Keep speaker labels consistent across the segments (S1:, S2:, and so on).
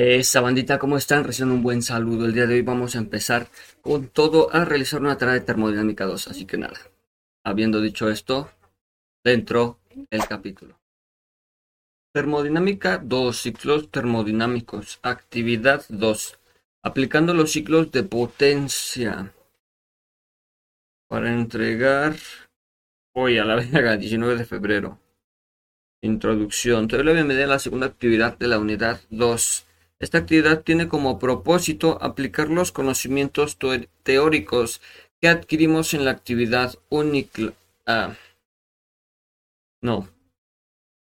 S1: Esa bandita, ¿cómo están? Reciben un buen saludo. El día de hoy vamos a empezar con todo a realizar una tarea de termodinámica 2. Así que nada, habiendo dicho esto, dentro el capítulo. Termodinámica 2, ciclos termodinámicos. Actividad 2. Aplicando los ciclos de potencia. Para entregar hoy a la verga, 19 de febrero. Introducción. La bienvenida a la segunda actividad de la unidad 2. Esta actividad tiene como propósito aplicar los conocimientos teóricos que adquirimos en la actividad única. Ah, no.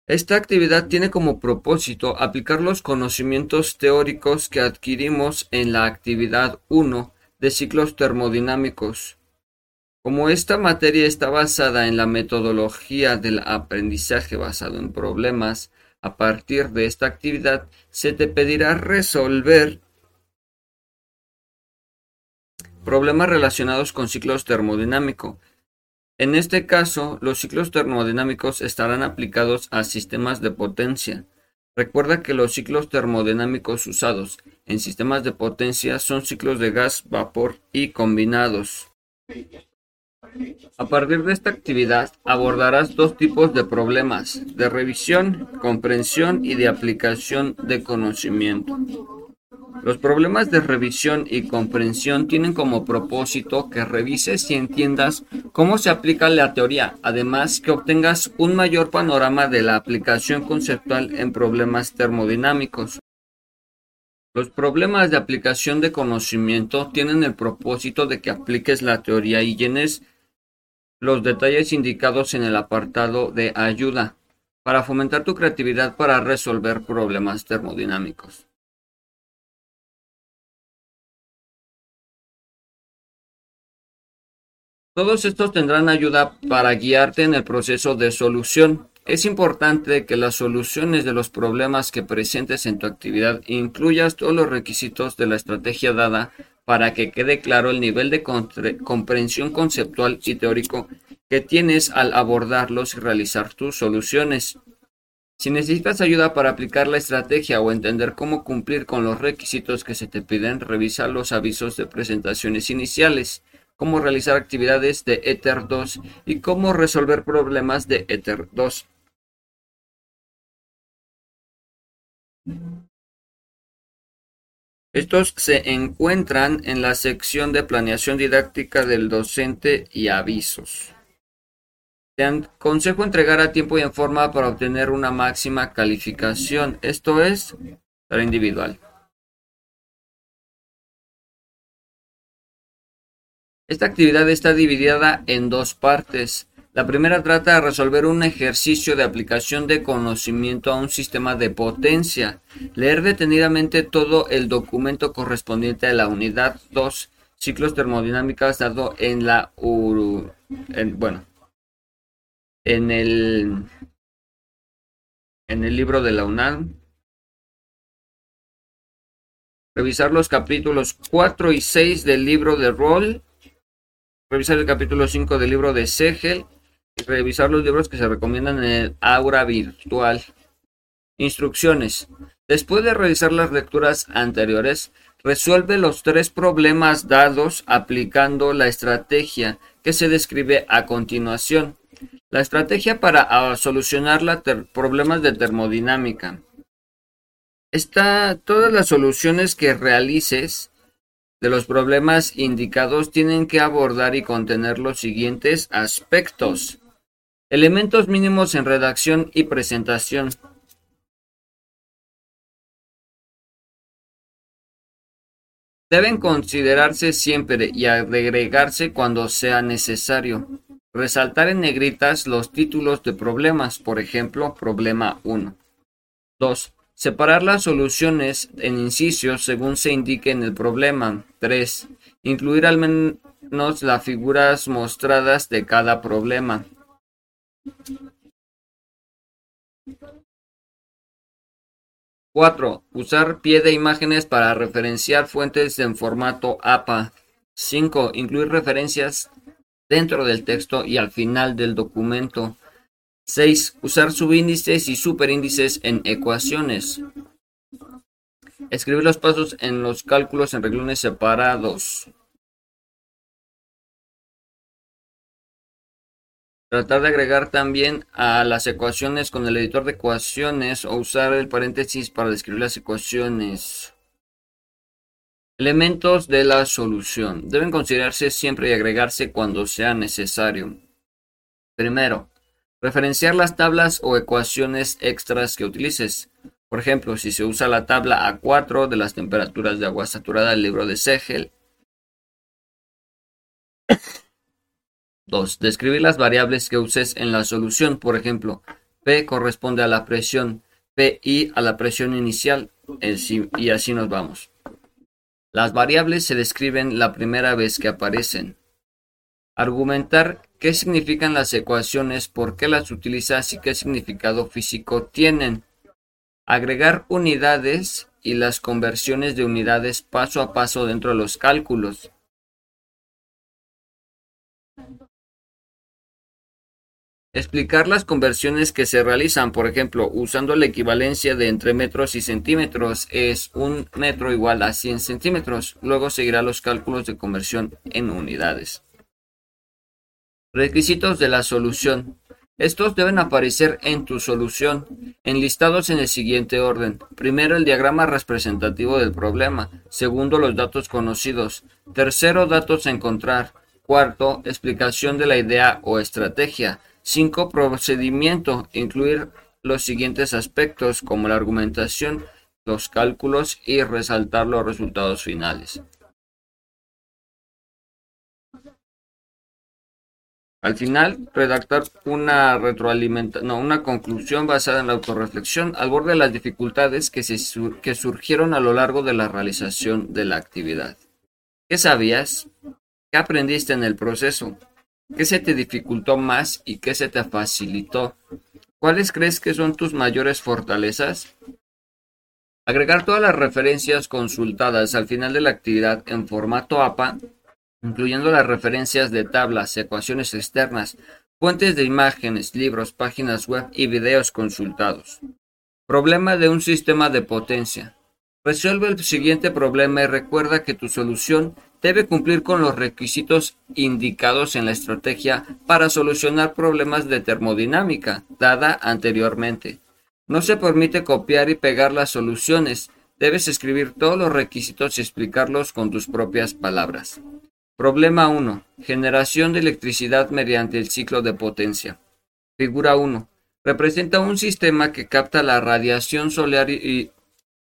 S1: Esta actividad tiene como propósito aplicar los conocimientos teóricos que adquirimos en la actividad 1 de ciclos termodinámicos. Como esta materia está basada en la metodología del aprendizaje basado en problemas, a partir de esta actividad se te pedirá resolver problemas relacionados con ciclos termodinámicos. En este caso, los ciclos termodinámicos estarán aplicados a sistemas de potencia. Recuerda que los ciclos termodinámicos usados en sistemas de potencia son ciclos de gas, vapor y combinados. A partir de esta actividad abordarás dos tipos de problemas, de revisión, comprensión y de aplicación de conocimiento. Los problemas de revisión y comprensión tienen como propósito que revises y entiendas cómo se aplica la teoría, además que obtengas un mayor panorama de la aplicación conceptual en problemas termodinámicos. Los problemas de aplicación de conocimiento tienen el propósito de que apliques la teoría y llenes los detalles indicados en el apartado de ayuda para fomentar tu creatividad para resolver problemas termodinámicos. Todos estos tendrán ayuda para guiarte en el proceso de solución. Es importante que las soluciones de los problemas que presentes en tu actividad incluyas todos los requisitos de la estrategia dada para que quede claro el nivel de comprensión conceptual y teórico que tienes al abordarlos y realizar tus soluciones. Si necesitas ayuda para aplicar la estrategia o entender cómo cumplir con los requisitos que se te piden, revisa los avisos de presentaciones iniciales, cómo realizar actividades de Ether 2 y cómo resolver problemas de Ether 2. Estos se encuentran en la sección de planeación didáctica del docente y avisos. Te aconsejo entregar a tiempo y en forma para obtener una máxima calificación, esto es, para individual. Esta actividad está dividida en dos partes. La primera trata de resolver un ejercicio de aplicación de conocimiento a un sistema de potencia. Leer detenidamente todo el documento correspondiente a la unidad 2, ciclos termodinámicos, dado en la URU, bueno, en el en el libro de la UNAM. Revisar los capítulos 4 y 6 del libro de rol. Revisar el capítulo 5 del libro de Segel revisar los libros que se recomiendan en el aura virtual. Instrucciones. Después de revisar las lecturas anteriores, resuelve los tres problemas dados aplicando la estrategia que se describe a continuación. La estrategia para ah, solucionar los problemas de termodinámica. Está, todas las soluciones que realices de los problemas indicados tienen que abordar y contener los siguientes aspectos. Elementos mínimos en redacción y presentación. Deben considerarse siempre y agregarse cuando sea necesario. Resaltar en negritas los títulos de problemas, por ejemplo, problema 1. 2. Separar las soluciones en incisios según se indique en el problema. 3. Incluir al menos las figuras mostradas de cada problema. 4. Usar pie de imágenes para referenciar fuentes en formato APA. 5. Incluir referencias dentro del texto y al final del documento. 6. Usar subíndices y superíndices en ecuaciones. Escribir los pasos en los cálculos en renglones separados. Tratar de agregar también a las ecuaciones con el editor de ecuaciones o usar el paréntesis para describir las ecuaciones. Elementos de la solución. Deben considerarse siempre y agregarse cuando sea necesario. Primero, referenciar las tablas o ecuaciones extras que utilices. Por ejemplo, si se usa la tabla A4 de las temperaturas de agua saturada del libro de Segel. 2. Describir las variables que uses en la solución. Por ejemplo, P corresponde a la presión, PI a la presión inicial, y así nos vamos. Las variables se describen la primera vez que aparecen. Argumentar qué significan las ecuaciones, por qué las utilizas y qué significado físico tienen agregar unidades y las conversiones de unidades paso a paso dentro de los cálculos. Explicar las conversiones que se realizan, por ejemplo, usando la equivalencia de entre metros y centímetros es un metro igual a 100 centímetros. Luego seguirá los cálculos de conversión en unidades. Requisitos de la solución. Estos deben aparecer en tu solución, enlistados en el siguiente orden. Primero, el diagrama representativo del problema. Segundo, los datos conocidos. Tercero, datos a encontrar. Cuarto, explicación de la idea o estrategia. Cinco, procedimiento. Incluir los siguientes aspectos como la argumentación, los cálculos y resaltar los resultados finales. Al final, redactar una retroalimentación, no, una conclusión basada en la autorreflexión al borde de las dificultades que, se que surgieron a lo largo de la realización de la actividad. ¿Qué sabías? ¿Qué aprendiste en el proceso? ¿Qué se te dificultó más y qué se te facilitó? ¿Cuáles crees que son tus mayores fortalezas? Agregar todas las referencias consultadas al final de la actividad en formato APA incluyendo las referencias de tablas, ecuaciones externas, fuentes de imágenes, libros, páginas web y videos consultados. Problema de un sistema de potencia. Resuelve el siguiente problema y recuerda que tu solución debe cumplir con los requisitos indicados en la estrategia para solucionar problemas de termodinámica dada anteriormente. No se permite copiar y pegar las soluciones. Debes escribir todos los requisitos y explicarlos con tus propias palabras. Problema 1. Generación de electricidad mediante el ciclo de potencia. Figura 1. Representa un sistema que capta la radiación solar y,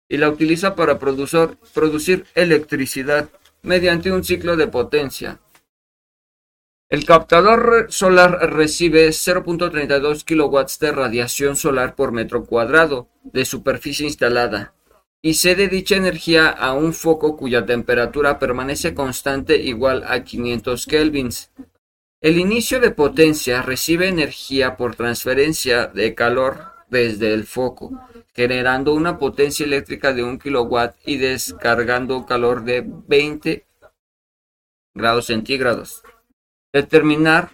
S1: la utiliza para producir, producir electricidad mediante un ciclo de potencia. El captador solar recibe 0.32 kW de radiación solar por metro cuadrado de superficie instalada y cede dicha energía a un foco cuya temperatura permanece constante igual a 500 kelvins. El inicio de potencia recibe energía por transferencia de calor desde el foco, generando una potencia eléctrica de 1 kW y descargando calor de 20 grados centígrados. Determinar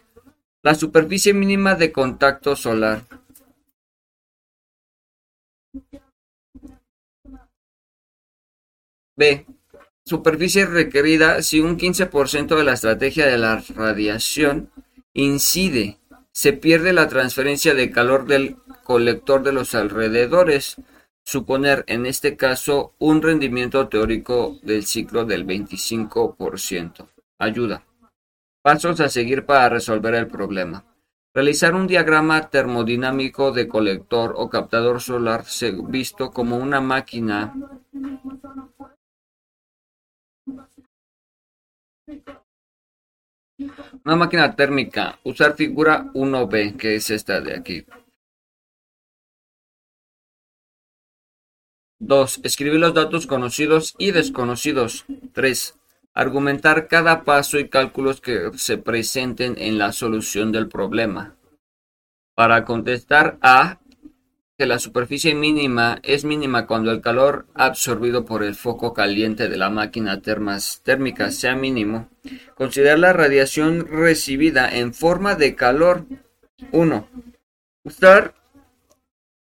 S1: la superficie mínima de contacto solar. B. Superficie requerida si un 15% de la estrategia de la radiación incide, se pierde la transferencia de calor del colector de los alrededores, suponer en este caso un rendimiento teórico del ciclo del 25%. Ayuda. Pasos a seguir para resolver el problema. Realizar un diagrama termodinámico de colector o captador solar visto como una máquina una máquina térmica. Usar figura 1B, que es esta de aquí. 2. Escribir los datos conocidos y desconocidos. 3. Argumentar cada paso y cálculos que se presenten en la solución del problema. Para contestar A, que la superficie mínima es mínima cuando el calor absorbido por el foco caliente de la máquina térmica sea mínimo, considerar la radiación recibida en forma de calor. 1. Usar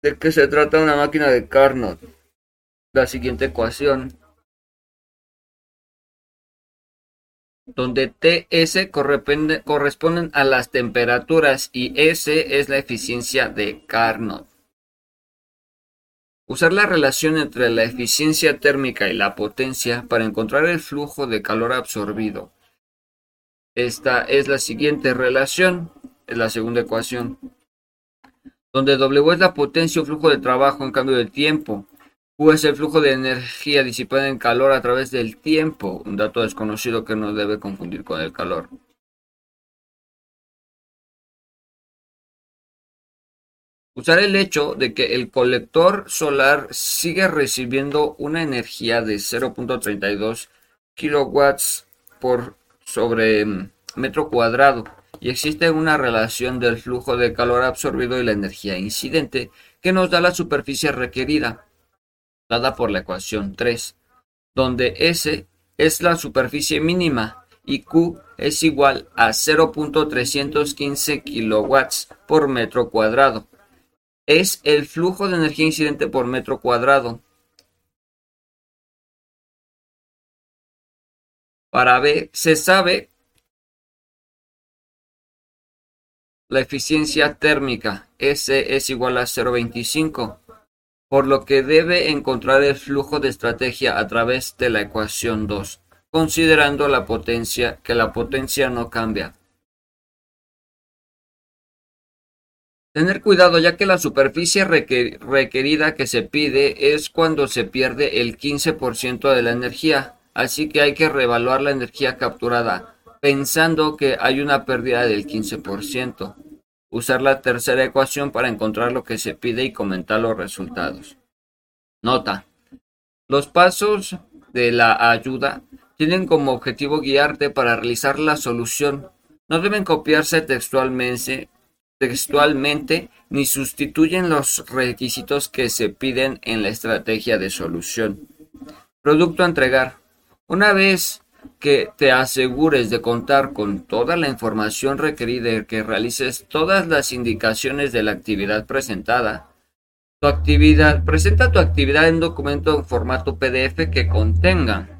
S1: de que se trata una máquina de Carnot. La siguiente ecuación donde TS corresponden a las temperaturas y S es la eficiencia de Carnot. Usar la relación entre la eficiencia térmica y la potencia para encontrar el flujo de calor absorbido. Esta es la siguiente relación, es la segunda ecuación, donde W es la potencia o flujo de trabajo en cambio del tiempo, U es el flujo de energía disipada en calor a través del tiempo, un dato desconocido que no debe confundir con el calor. Usar el hecho de que el colector solar sigue recibiendo una energía de 0.32 kilowatts por sobre mm, metro cuadrado y existe una relación del flujo de calor absorbido y la energía incidente que nos da la superficie requerida dada por la ecuación 3, donde S es la superficie mínima y Q es igual a 0.315 kilowatts por metro cuadrado. Es el flujo de energía incidente por metro cuadrado. Para B se sabe la eficiencia térmica. S es igual a 0.25 por lo que debe encontrar el flujo de estrategia a través de la ecuación 2, considerando la potencia que la potencia no cambia. Tener cuidado ya que la superficie requerida que se pide es cuando se pierde el 15% de la energía, así que hay que reevaluar la energía capturada, pensando que hay una pérdida del 15% usar la tercera ecuación para encontrar lo que se pide y comentar los resultados. Nota. Los pasos de la ayuda tienen como objetivo guiarte para realizar la solución. No deben copiarse textualmente, ni sustituyen los requisitos que se piden en la estrategia de solución. Producto a entregar. Una vez que te asegures de contar con toda la información requerida y que realices todas las indicaciones de la actividad presentada. Tu actividad, presenta tu actividad en documento en formato PDF que contenga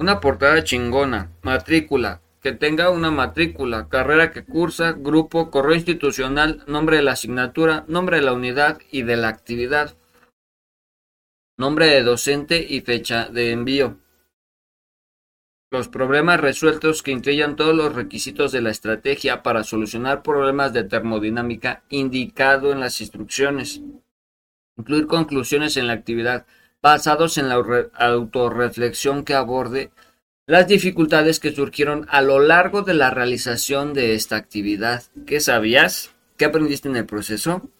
S1: una portada chingona, matrícula, que tenga una matrícula, carrera que cursa, grupo, correo institucional, nombre de la asignatura, nombre de la unidad y de la actividad, nombre de docente y fecha de envío. Los problemas resueltos que incluyan todos los requisitos de la estrategia para solucionar problemas de termodinámica indicado en las instrucciones. Incluir conclusiones en la actividad basados en la autorreflexión que aborde las dificultades que surgieron a lo largo de la realización de esta actividad. ¿Qué sabías? ¿Qué aprendiste en el proceso?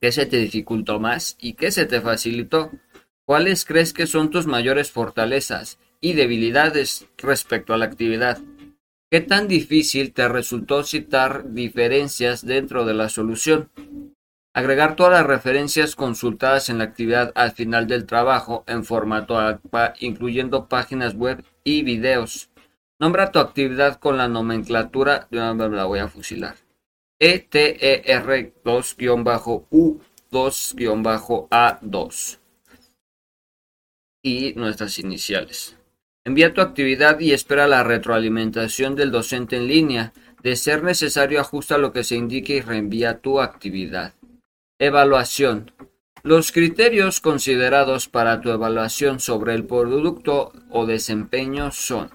S1: ¿Qué se te dificultó más y qué se te facilitó? ¿Cuáles crees que son tus mayores fortalezas y debilidades respecto a la actividad? ¿Qué tan difícil te resultó citar diferencias dentro de la solución? Agregar todas las referencias consultadas en la actividad al final del trabajo en formato ACPA, incluyendo páginas web y videos. Nombra tu actividad con la nomenclatura, la voy a fusilar. ETER 2-U2-A2 y nuestras iniciales. Envía tu actividad y espera la retroalimentación del docente en línea. De ser necesario, ajusta lo que se indique y reenvía tu actividad. Evaluación. Los criterios considerados para tu evaluación sobre el producto o desempeño son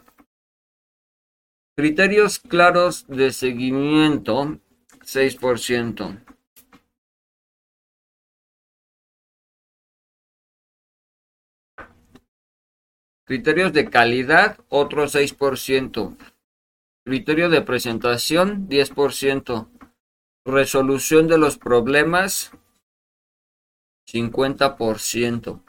S1: criterios claros de seguimiento 6%. Criterios de calidad, otro 6%. Criterio de presentación, 10%. Resolución de los problemas, 50%.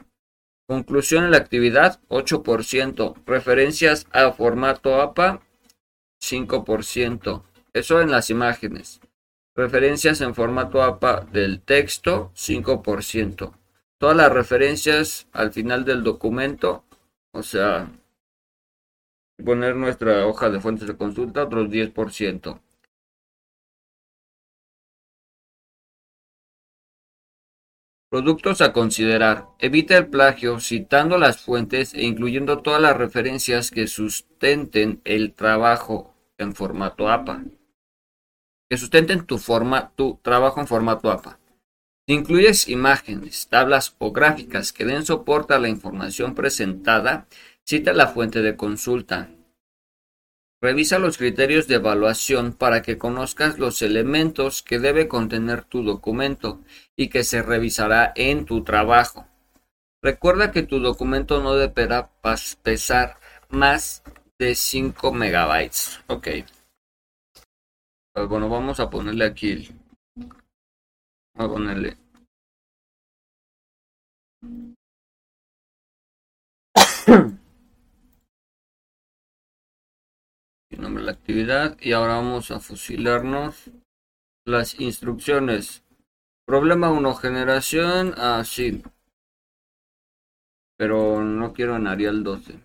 S1: Conclusión en la actividad, 8%. Referencias a formato APA, 5%. Eso en las imágenes. Referencias en formato APA del texto, 5%. Todas las referencias al final del documento, o sea, poner nuestra hoja de fuentes de consulta, otros 10%. Productos a considerar. Evita el plagio citando las fuentes e incluyendo todas las referencias que sustenten el trabajo en formato APA. Que sustenten tu, forma, tu trabajo en formato APA. Si incluyes imágenes, tablas o gráficas que den soporte a la información presentada, cita la fuente de consulta. Revisa los criterios de evaluación para que conozcas los elementos que debe contener tu documento y que se revisará en tu trabajo. Recuerda que tu documento no deberá pesar más de 5 megabytes. Ok. Bueno, vamos a ponerle aquí. Vamos a ponerle. Nombre de la actividad y ahora vamos a fusilarnos las instrucciones. Problema 1, generación, así. Ah, Pero no quiero en Arial 12.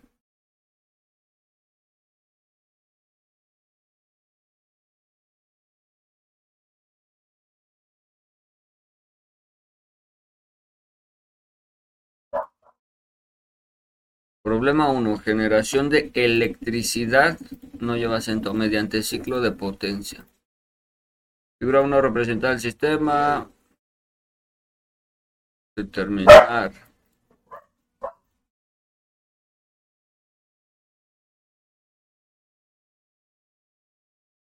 S1: Problema 1. Generación de electricidad no lleva acento mediante ciclo de potencia. Figura 1 representa el sistema. Determinar.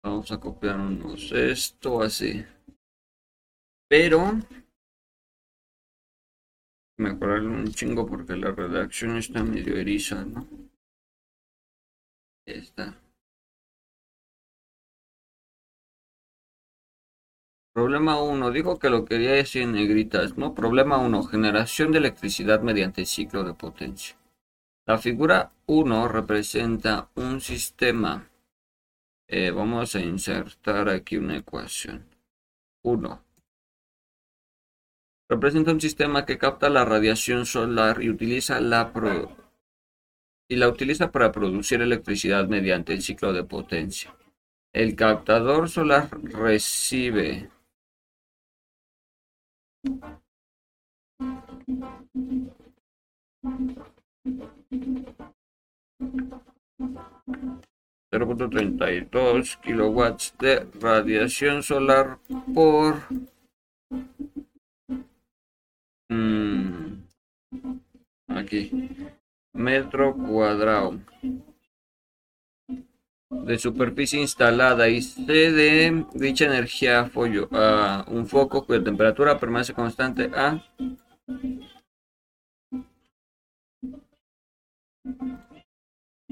S1: Vamos a copiarnos esto así. Pero mejorar un chingo porque la redacción está medio eriza, ¿no? Está. Problema 1. Dijo que lo quería decir en negritas, ¿no? Problema 1. Generación de electricidad mediante ciclo de potencia. La figura 1 representa un sistema. Eh, vamos a insertar aquí una ecuación. 1 Representa un sistema que capta la radiación solar y utiliza la y la utiliza para producir electricidad mediante el ciclo de potencia. El captador solar recibe ...0.32 kilowatts de radiación solar por aquí. Metro cuadrado. De superficie instalada y de dicha energía follo, a un foco cuya temperatura permanece constante a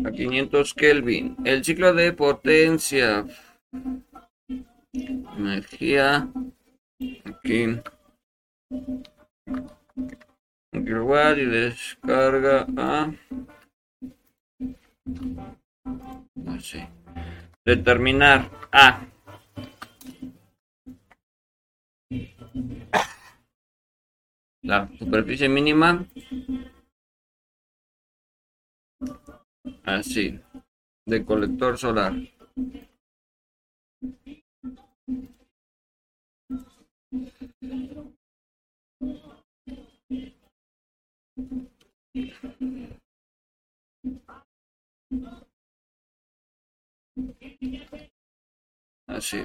S1: a 500 Kelvin. El ciclo de potencia. Energía. Aquí y descarga a así determinar a. La superficie mínima. Así de colector solar Así.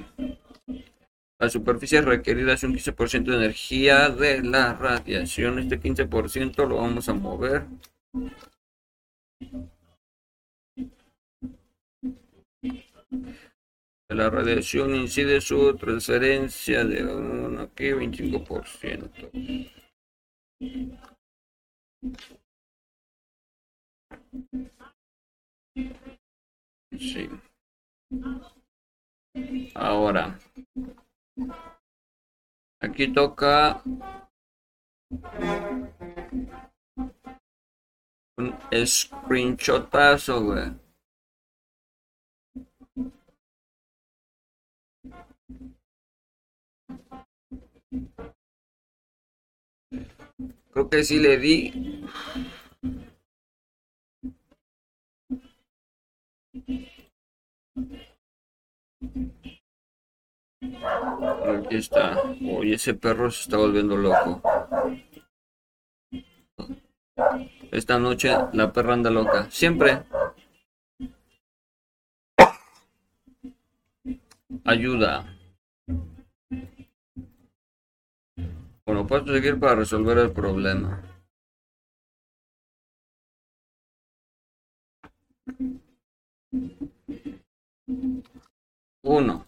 S1: La superficie requerida es un 15% de energía de la radiación. Este 15% lo vamos a mover. La radiación incide su transferencia de aquí 25%. Sí. Ahora. Aquí toca un screenshotazo, güey. Creo que sí le di. Aquí está. Oye, ese perro se está volviendo loco. Esta noche la perra anda loca. Siempre. Ayuda. Bueno, puedo seguir para resolver el problema. Uno.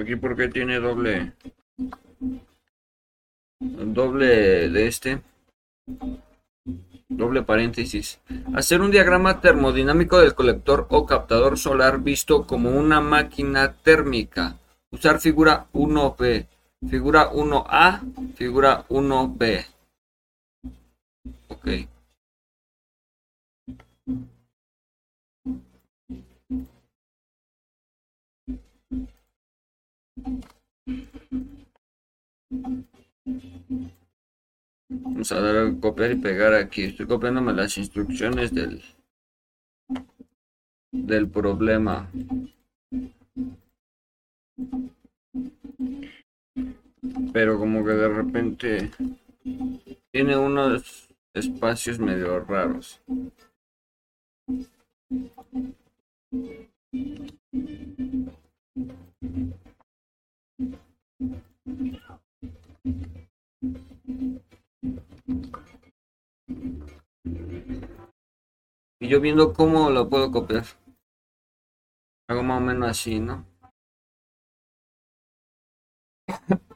S1: Aquí porque tiene doble doble de este doble paréntesis. Hacer un diagrama termodinámico del colector o captador solar visto como una máquina térmica. Usar figura 1B, figura 1A, figura 1B. Ok. Vamos a dar a copiar y pegar aquí. Estoy copiándome las instrucciones del, del problema. Pero como que de repente tiene unos espacios medio raros. Y yo viendo cómo lo puedo copiar. Hago más o menos así, ¿no?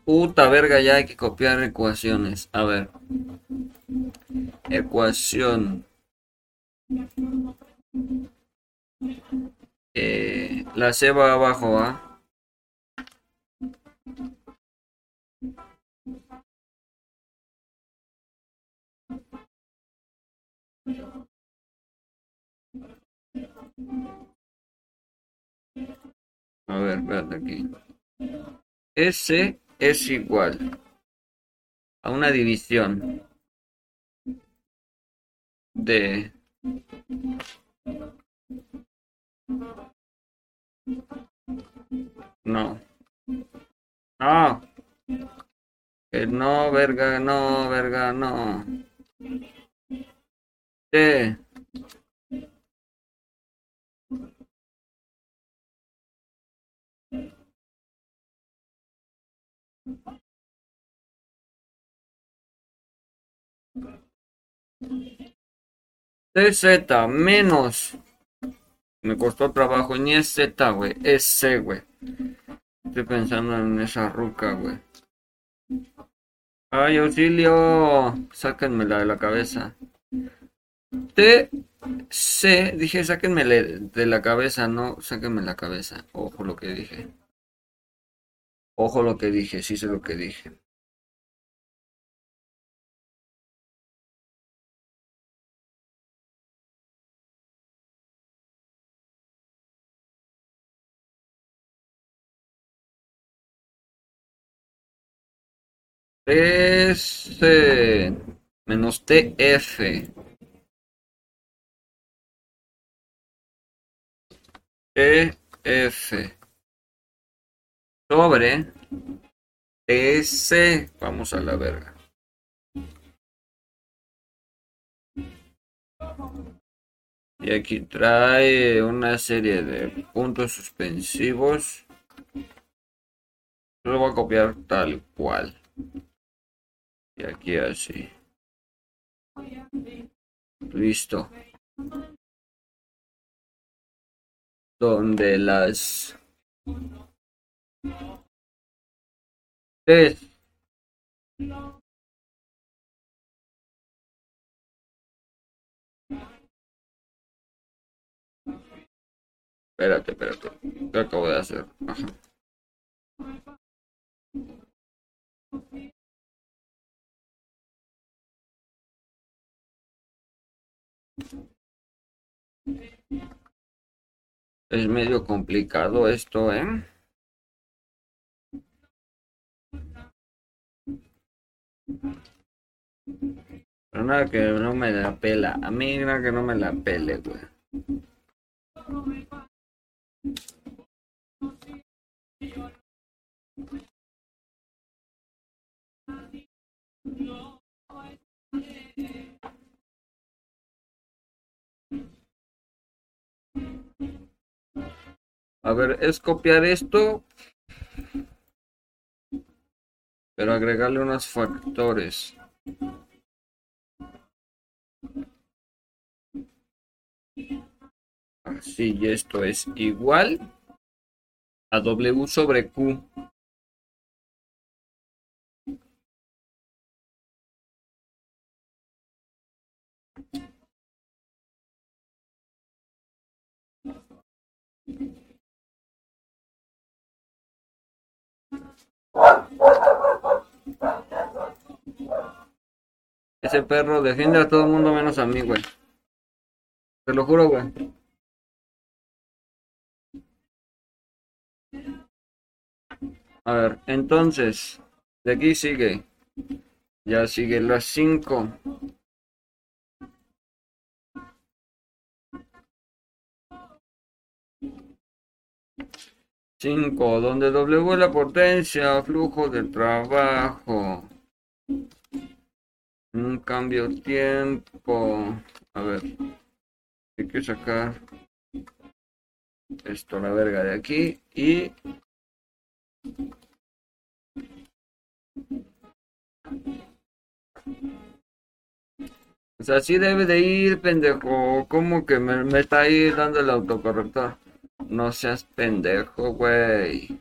S1: Puta verga, ya hay que copiar ecuaciones. A ver. Ecuación. Eh, la C va abajo, ¿ah? A ver, espérate aquí. S es igual a una división de no ah no verga no verga no T z menos. Me costó trabajo. Ni es Z, güey. Es C. Estoy pensando en esa ruca, güey. Ay, auxilio. Sáquenmela de la cabeza. T, C. Dije, sáquenme de la cabeza. No, sáquenme la cabeza. Ojo lo que dije. Ojo lo que dije. Sí sé lo que dije. S menos TF. EF sobre S. Vamos a la verga. Y aquí trae una serie de puntos suspensivos. Lo voy a copiar tal cual. Y aquí así. Listo. Donde las tres Espérate, espérate. ¿Qué acabo de hacer? Ajá. Es medio complicado esto, ¿eh? Pero nada que no me la pela. A mí nada que no me la pele, güey. A ver, es copiar esto, pero agregarle unos factores. Así, y esto es igual a W sobre Q. Ese perro defiende a todo el mundo menos a mí, güey. Te lo juro, güey. A ver, entonces, de aquí sigue. Ya sigue las 5. Cinco, donde W la potencia, flujo de trabajo. Un cambio tiempo. A ver. Hay que sacar esto la verga de aquí y pues así debe de ir, pendejo. ¿Cómo que me, me está ahí dando el autocorrector? No seas pendejo, güey.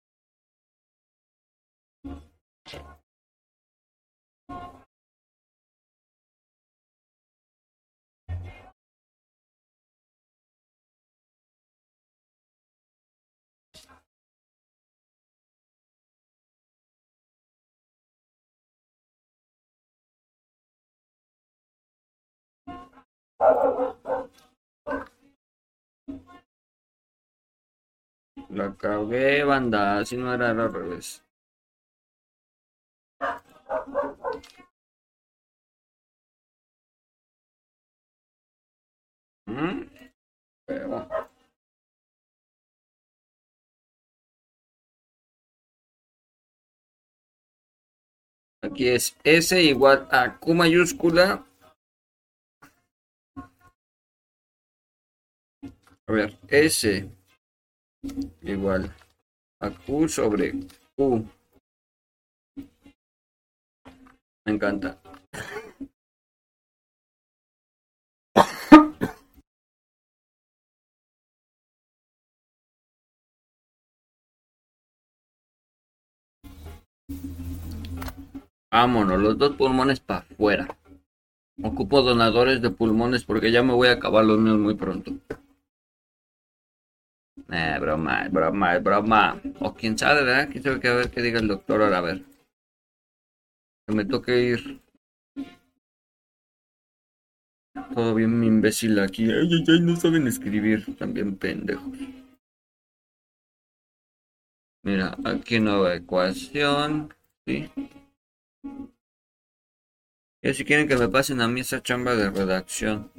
S1: La cagué, banda, si no era al revés. ¿Mm? Pero... Aquí es S igual a Q mayúscula. A ver, S igual a Q sobre Q. Me encanta. Vámonos, los dos pulmones para afuera. Ocupo donadores de pulmones porque ya me voy a acabar los míos muy pronto. Eh, broma, broma, broma. O quién sabe, ¿verdad? Quién sabe que a ver qué diga el doctor ahora, a ver. Que me toque ir. Todo bien mi imbécil aquí. Ay, ay, ay, no saben escribir. También pendejos. Mira, aquí nueva ecuación. ¿Sí? Y si quieren que me pasen a mí esa chamba de redacción.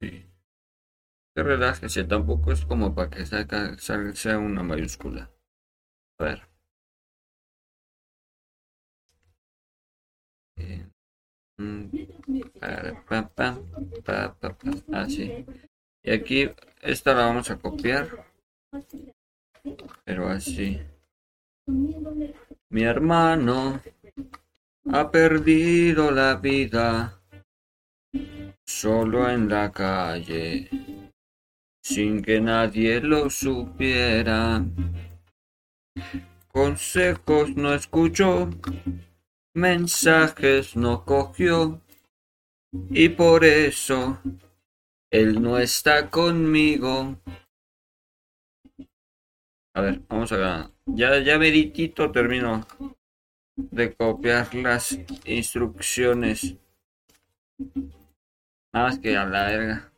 S1: Sí. Que relájese, tampoco es como para que saca, sea una mayúscula. A ver. Eh, mm, así. Y aquí esta la vamos a copiar. Pero así. Mi hermano ha perdido la vida solo en la calle, sin que nadie lo supiera. Consejos no escuchó, mensajes no cogió, y por eso él no está conmigo. A ver, vamos a ya, ya meritito termino de copiar las instrucciones. Nada más que a la verga.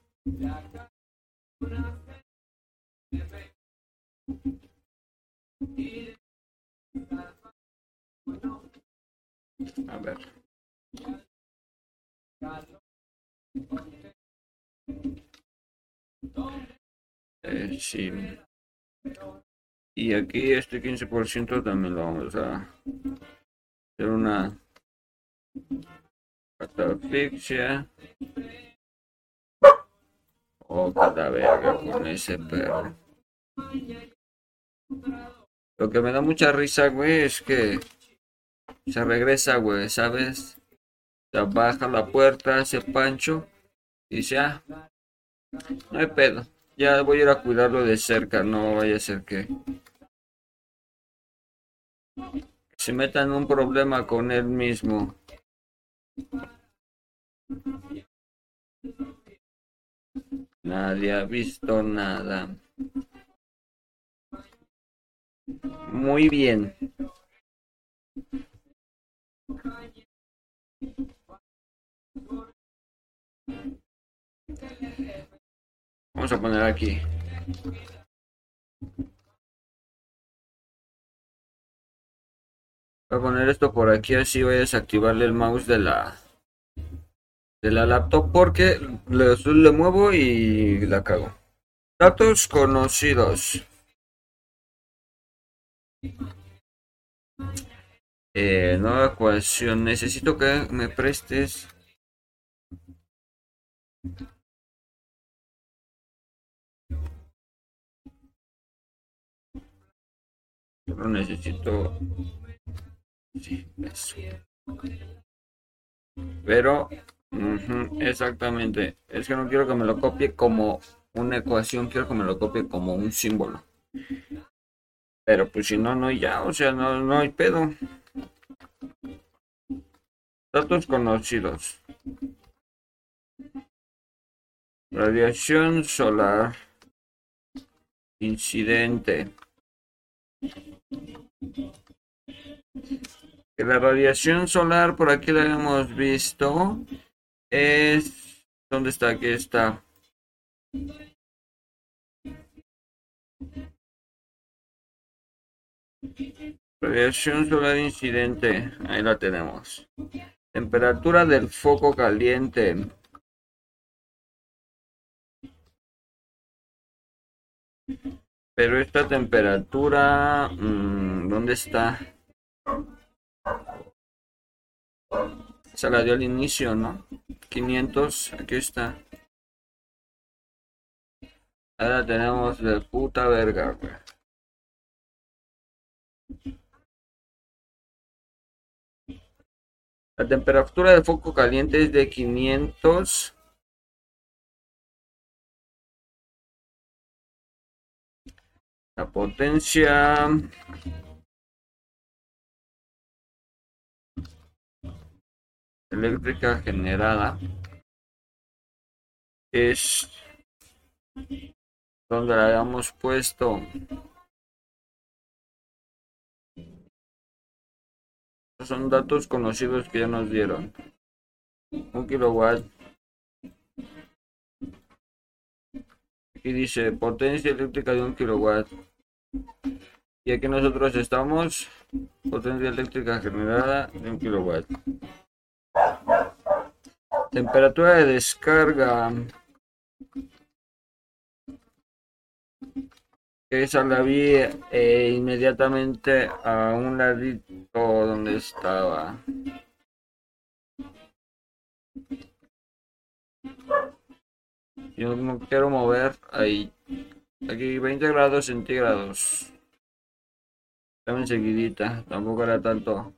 S1: A ver. Eh, sí. Y aquí este 15% también lo vamos a hacer una catafixia. Oh, cada verga con ese perro. Lo que me da mucha risa, güey, es que se regresa, güey, ¿sabes? Se baja la puerta, hace pancho y dice, ah, no hay pedo. Ya voy a ir a cuidarlo de cerca, no vaya a ser que se meta en un problema con él mismo. Nadie ha visto nada. Muy bien. Vamos a poner aquí. Voy a poner esto por aquí así voy a desactivarle el mouse de la de la laptop porque le, le muevo y la cago. Datos conocidos. Eh, nueva ecuación. Necesito que me prestes. Necesito. Sí, eso. Pero, exactamente. Es que no quiero que me lo copie como una ecuación, quiero que me lo copie como un símbolo. Pero pues si no, no ya, o sea, no, no hay pedo. Datos conocidos. Radiación solar. Incidente. Que la radiación solar, por aquí la hemos visto, es... ¿Dónde está? Aquí está. Radiación solar incidente. Ahí la tenemos. Temperatura del foco caliente. Pero esta temperatura, mmm, ¿dónde está? Se la dio al inicio, ¿no? 500, aquí está. Ahora tenemos de puta verga. La temperatura del foco caliente es de 500 la potencia eléctrica generada es donde la habíamos puesto son datos conocidos que ya nos dieron. Un kilowatt. Aquí dice potencia eléctrica de un kilowatt. Y aquí nosotros estamos. Potencia eléctrica generada de un kilowatt. Temperatura de descarga. Esa la vi eh, inmediatamente a un ladito donde estaba. Yo no quiero mover ahí. Aquí 20 grados centígrados. Estaba enseguidita. Tampoco era tanto.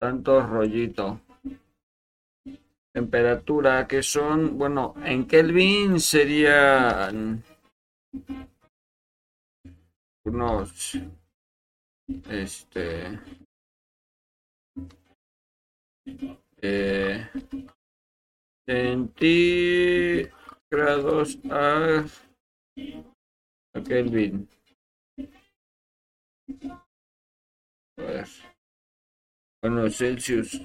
S1: Tanto rollito. Temperatura que son, bueno, en Kelvin sería unos este eh, centígrados a, Kelvin. Bueno, Celsius.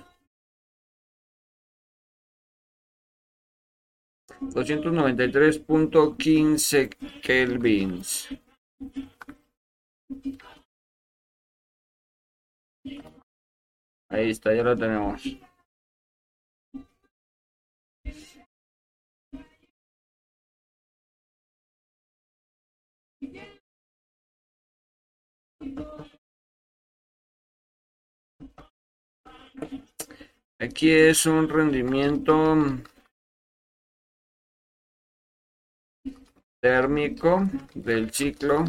S1: 293.15 kelvins. Ahí está, ya lo tenemos. Aquí es un rendimiento térmico del ciclo.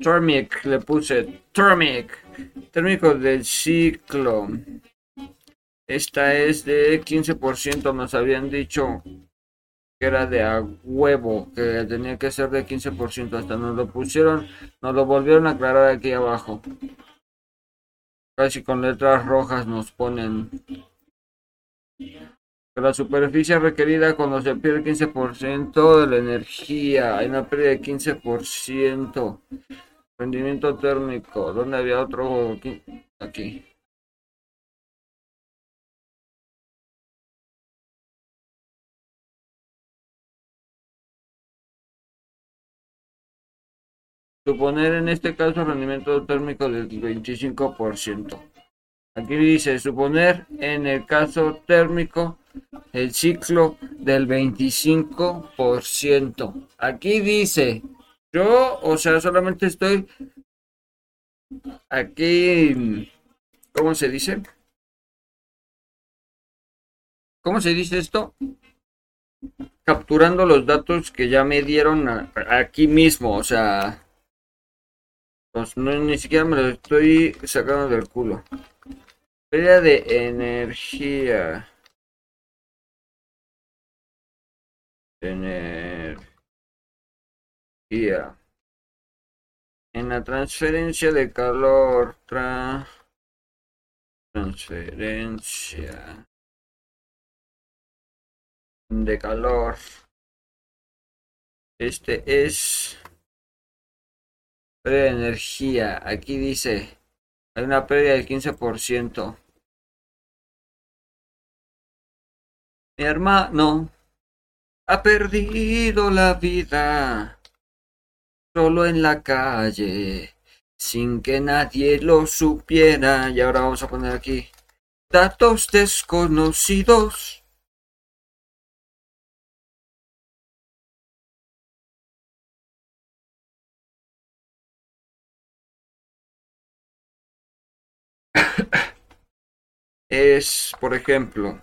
S1: Thermic, le puse thermic, térmico del ciclo. Esta es de 15%, nos habían dicho que era de a huevo, que tenía que ser de 15%, hasta nos lo pusieron, nos lo volvieron a aclarar aquí abajo. Casi con letras rojas nos ponen la superficie requerida cuando se pierde 15% de la energía. Hay una pérdida de 15%. Rendimiento térmico. ¿Dónde había otro? Aquí. Suponer en este caso rendimiento térmico del 25%. Aquí dice suponer en el caso térmico el ciclo del 25%. Aquí dice yo, o sea, solamente estoy aquí, ¿cómo se dice? ¿Cómo se dice esto? Capturando los datos que ya me dieron aquí mismo, o sea, no, ni siquiera me lo estoy sacando del culo. Pérdida de energía. Energía. En la transferencia de calor. transferencia de calor. Este es Pérdida de energía. Aquí dice, hay una pérdida del 15%. Mi hermano ha perdido la vida solo en la calle, sin que nadie lo supiera. Y ahora vamos a poner aquí datos desconocidos. es, por ejemplo,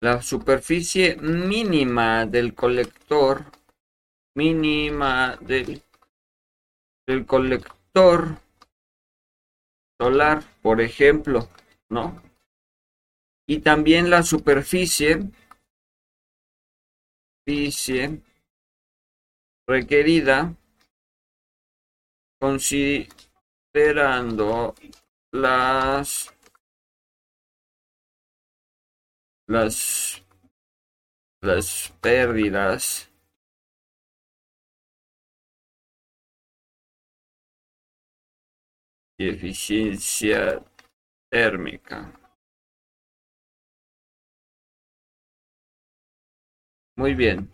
S1: la superficie mínima del colector, mínima del, del colector solar, por ejemplo, ¿no? Y también la superficie, superficie requerida considerando las las las pérdidas y eficiencia térmica. Muy bien.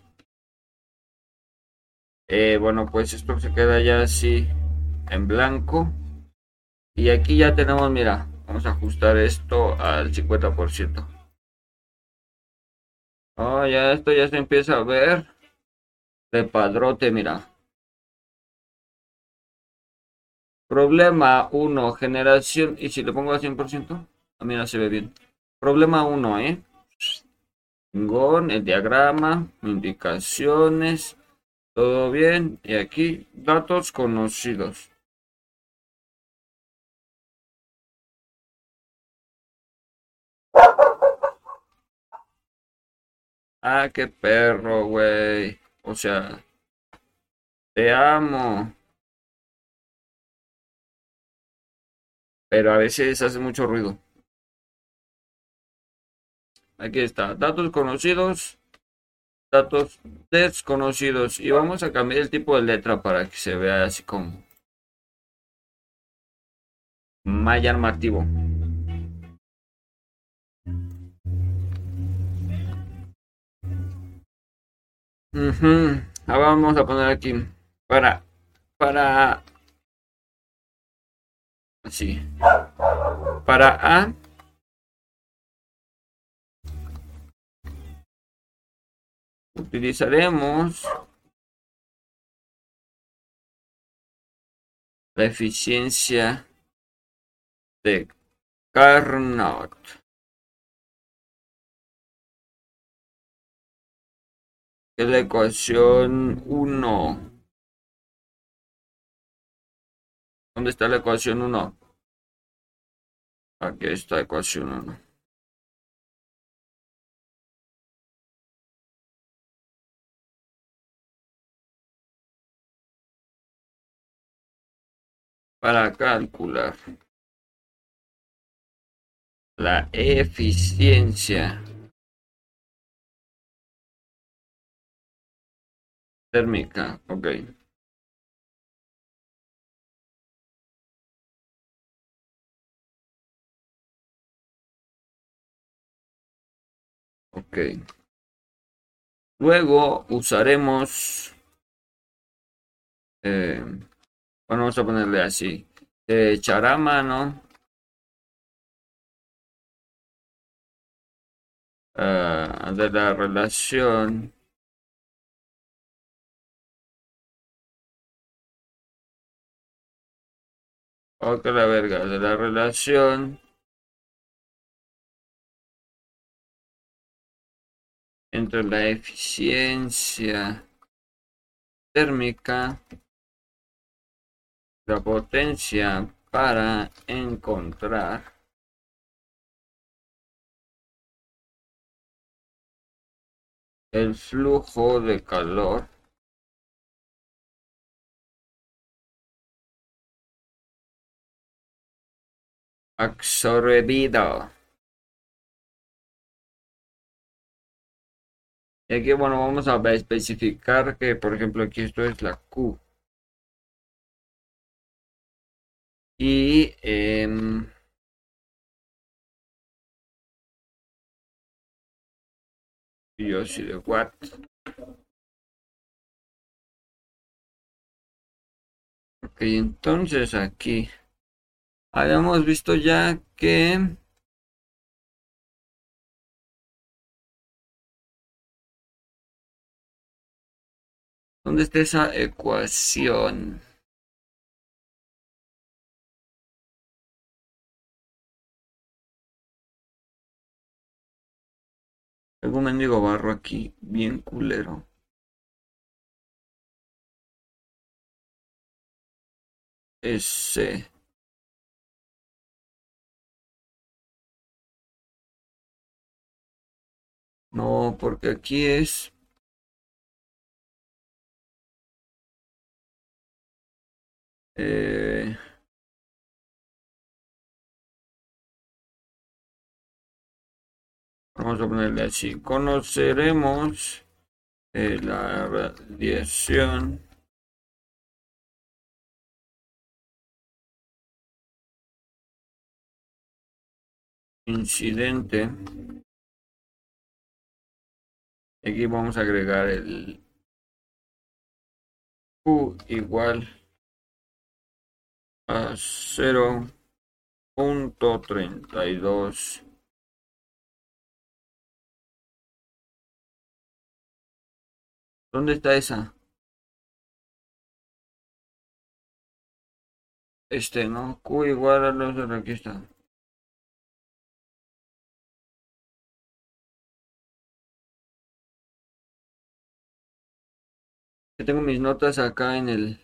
S1: Eh, bueno, pues esto se queda ya así en blanco. Y aquí ya tenemos, mira, vamos a ajustar esto al 50%. Oh, ya esto ya se empieza a ver de padrote, mira. Problema 1, generación. ¿Y si le pongo a 100%? Ah, mira, se ve bien. Problema 1, ¿eh? El diagrama, indicaciones, todo bien. Y aquí, datos conocidos. Ah, qué perro, güey. O sea, te amo. Pero a veces hace mucho ruido. Aquí está. Datos conocidos. Datos desconocidos. Y vamos a cambiar el tipo de letra para que se vea así como llamativo. Ahora vamos a poner aquí para para así para A. Utilizaremos la eficiencia de Carnot. Es la ecuación 1. ¿Dónde está la ecuación 1? Aquí está la ecuación 1. Para calcular la eficiencia térmica, ok. Ok. Luego usaremos, eh, vamos a ponerle así, echará mano uh, de la relación Ok, la verga, de la relación. Entre la eficiencia térmica la potencia para encontrar el flujo de calor absorbido. Y aquí, bueno, vamos a especificar que, por ejemplo, aquí esto es la Q. Y eh, de Watt. Ok, entonces aquí habíamos visto ya que ¿Dónde está esa ecuación? Algún mendigo barro aquí, bien culero. Ese. No, porque aquí es... Eh... Vamos a ponerle así. Conoceremos eh, la radiación incidente. Aquí vamos a agregar el Q igual a 0.32 ¿Dónde está esa? Este, ¿no? Q igual a los de aquí está. Tengo mis notas acá en el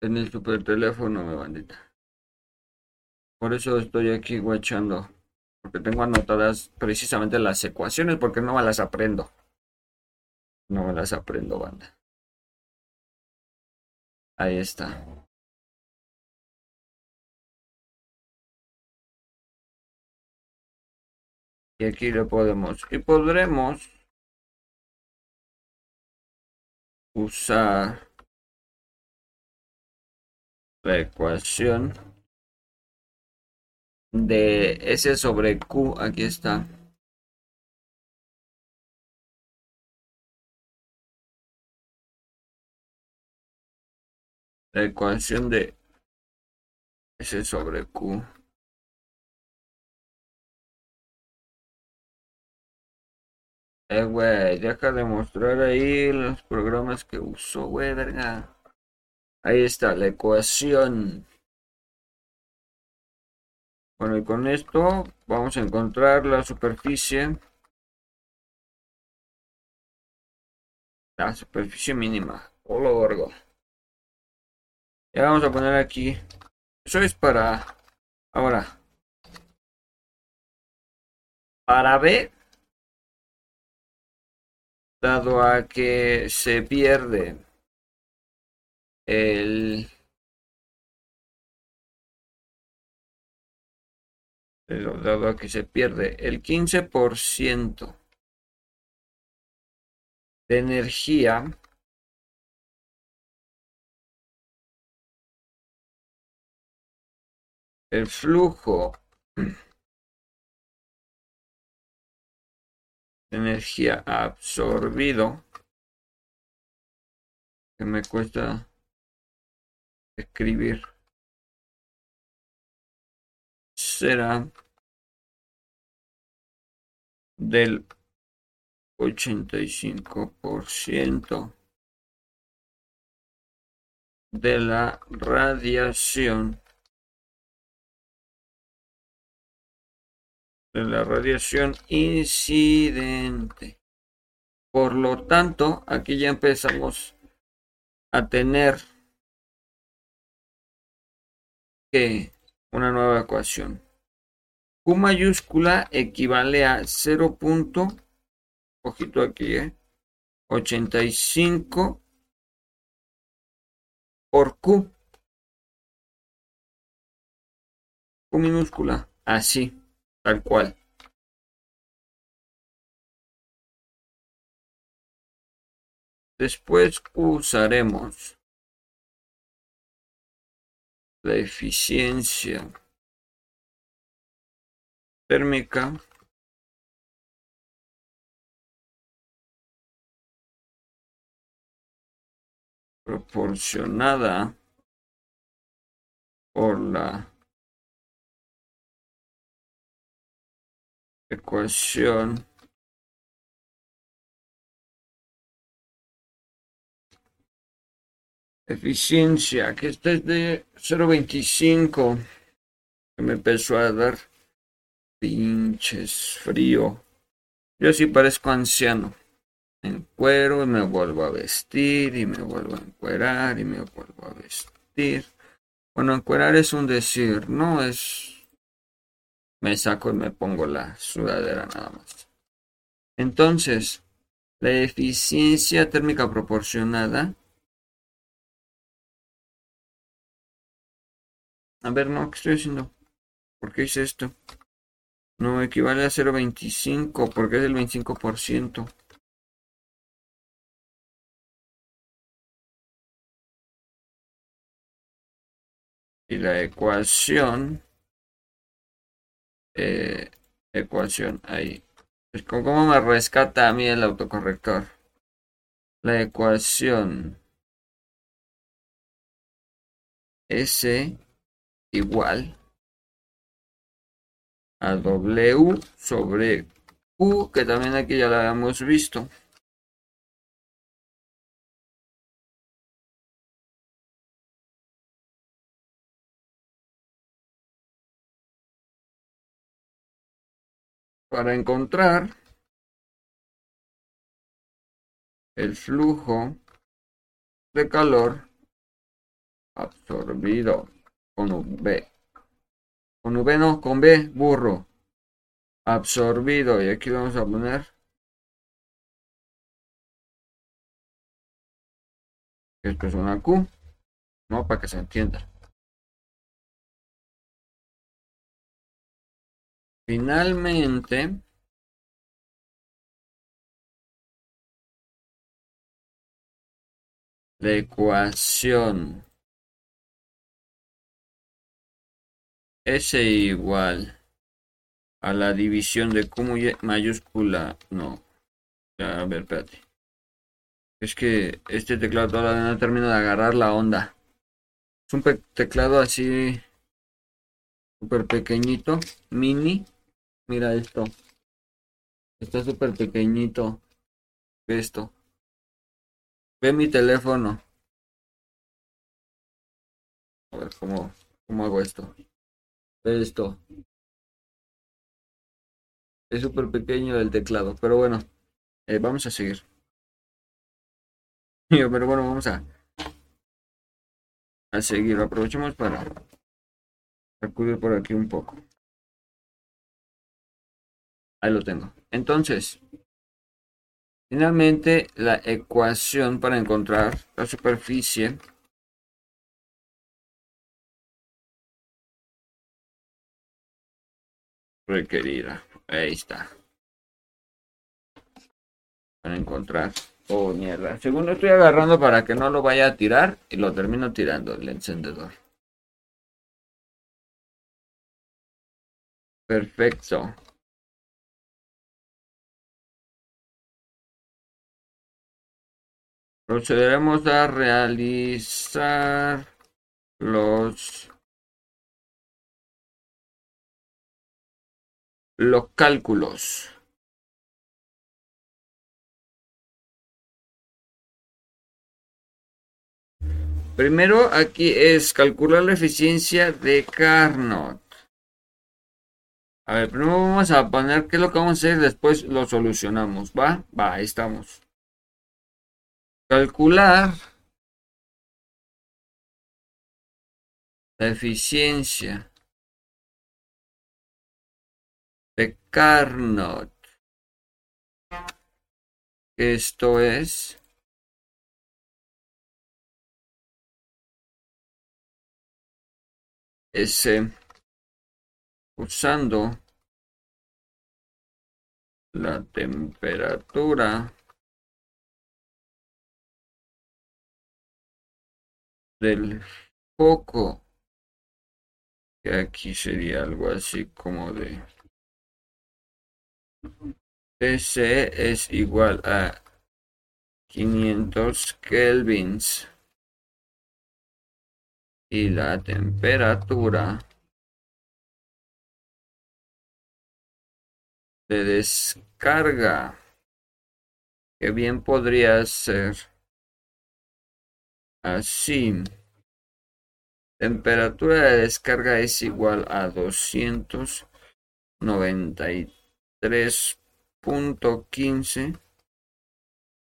S1: en el super teléfono, bandita. Por eso estoy aquí guachando. Porque tengo anotadas precisamente las ecuaciones porque no me las aprendo. No me las aprendo, banda. Ahí está. Y aquí lo podemos. Y podremos usar la ecuación de S sobre Q, aquí está. La ecuación de S sobre Q. Eh, güey, deja de mostrar ahí los programas que uso, güey, verga. Ahí está, la ecuación. Bueno, y con esto vamos a encontrar la superficie. La superficie mínima. Hola, verga. Ya vamos a poner aquí. Eso es para... Ahora. Para B dado a que se pierde el dado a que se pierde el 15% de energía el flujo energía absorbido que me cuesta escribir. Será del 85% de la radiación de la radiación incidente. Por lo tanto, aquí ya empezamos a tener que una nueva ecuación. Q mayúscula equivale a 0. ojito aquí, ¿eh? 85 por Q. Q minúscula, así tal cual. Después usaremos la eficiencia térmica proporcionada por la ecuación. Eficiencia que este es de 0.25 que me empezó a dar pinches frío. Yo sí parezco anciano. Me encuero y me vuelvo a vestir y me vuelvo a encuerar y me vuelvo a vestir. Bueno encuerar es un decir no es me saco y me pongo la sudadera nada más. Entonces, la eficiencia térmica proporcionada. A ver, no, ¿qué estoy haciendo? ¿Por qué hice esto? No, equivale a 0.25 porque es el 25%. Y la ecuación eh, ecuación ahí. Es como me rescata a mí el autocorrector. La ecuación S igual a W sobre Q, que también aquí ya la habíamos visto. Para encontrar el flujo de calor absorbido con V. Con V no, con B, burro. Absorbido. Y aquí vamos a poner esto es una Q, ¿no? Para que se entienda. Finalmente, la ecuación S igual a la división de Q mayúscula, no, a ver, espérate. Es que este teclado todavía no termina de agarrar la onda. Es un teclado así súper pequeñito, mini. Mira esto. Está súper pequeñito. Esto. Ve mi teléfono. A ver cómo, cómo hago esto. Ve esto. Es súper pequeño el teclado. Pero bueno, eh, vamos a seguir. Pero bueno, vamos a, a seguir. Aprovechemos para sacudir por aquí un poco. Ahí lo tengo. Entonces, finalmente la ecuación para encontrar la superficie requerida. Ahí está. Para encontrar. Oh, mierda. Según lo estoy agarrando para que no lo vaya a tirar y lo termino tirando el encendedor. Perfecto. Procederemos a realizar los los cálculos. Primero aquí es calcular la eficiencia de Carnot. A ver, primero vamos a poner qué es lo que vamos a hacer, después lo solucionamos, ¿va? Va, ahí estamos. Calcular la eficiencia de Carnot. Esto es usando la temperatura del foco que aquí sería algo así como de TC es igual a 500 kelvins. Y la temperatura de descarga que bien podría ser así temperatura de descarga es igual a 293.15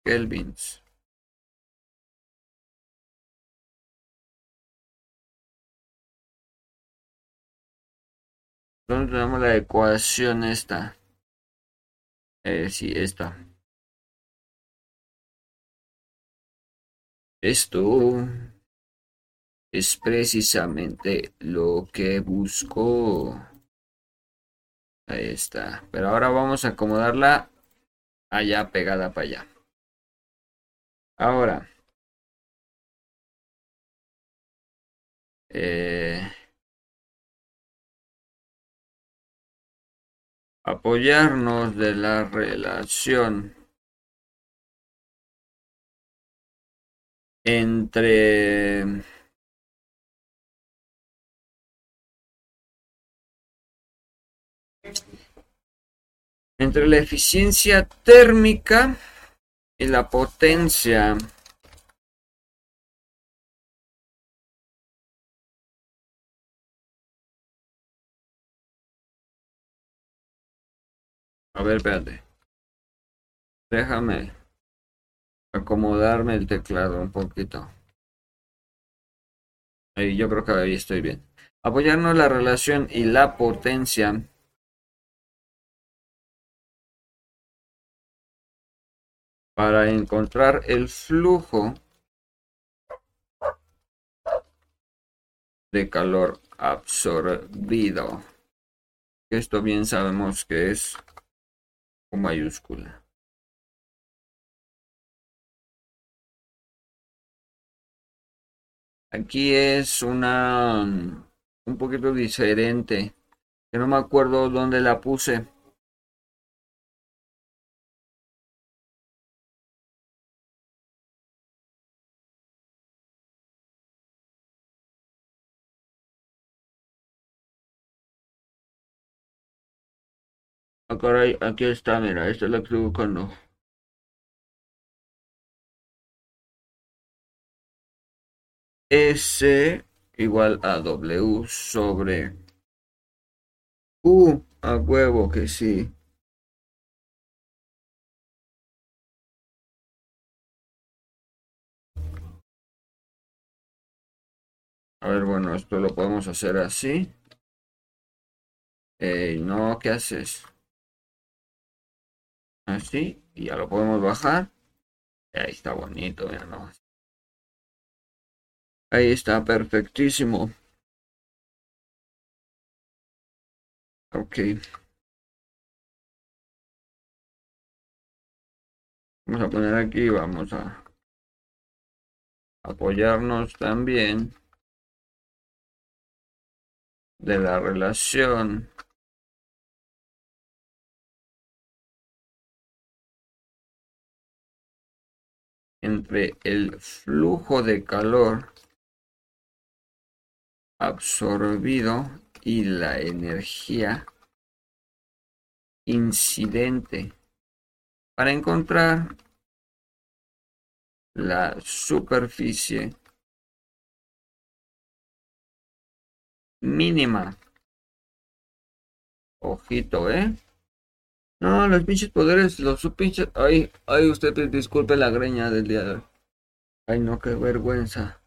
S1: kelvins entonces tenemos la ecuación esta eh, sí, esta. Esto es precisamente lo que busco. Ahí está. Pero ahora vamos a acomodarla allá pegada para allá. Ahora. Eh, apoyarnos de la relación entre entre la eficiencia térmica y la potencia A ver, espérate. Déjame acomodarme el teclado un poquito. Ahí, yo creo que ahí estoy bien. Apoyarnos la relación y la potencia. Para encontrar el flujo de calor absorbido. Esto bien sabemos que es con mayúscula. Aquí es una un poquito diferente. Que no me acuerdo dónde la puse. Ah, caray, aquí está, mira, esta es la que cuando S igual a W sobre Q a huevo que sí. A ver, bueno, esto lo podemos hacer así. No, ¿qué haces? Así, y ya lo podemos bajar. Ahí está bonito, mira no. Ahí está, perfectísimo. Ok. Vamos a poner aquí, vamos a apoyarnos también de la relación entre el flujo de calor absorbido y la energía incidente para encontrar la superficie mínima. Ojito, ¿eh? No, los pinches poderes, los pinches... Ay, ay, usted disculpe la greña del día de hoy. Ay, no, qué vergüenza.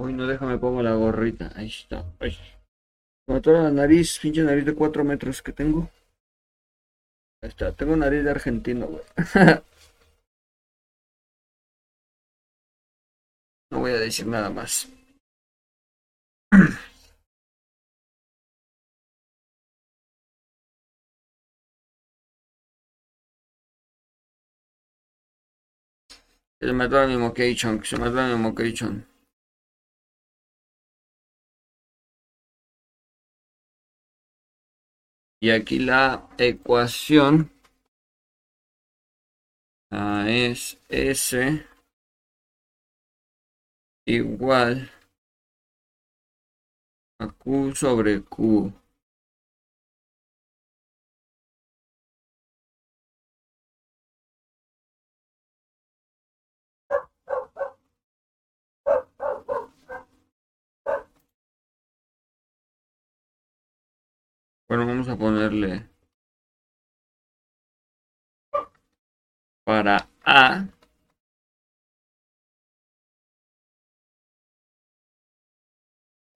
S1: Uy, no, déjame pongo la gorrita. Ahí está. Ay. Toda la nariz, pinche nariz de 4 metros que tengo. Ahí está, tengo nariz de argentino, güey. no voy a decir nada más. Se me da mi mocation, se me da mi mocation. Y aquí la ecuación es S igual a Q sobre Q. Bueno, vamos a ponerle para A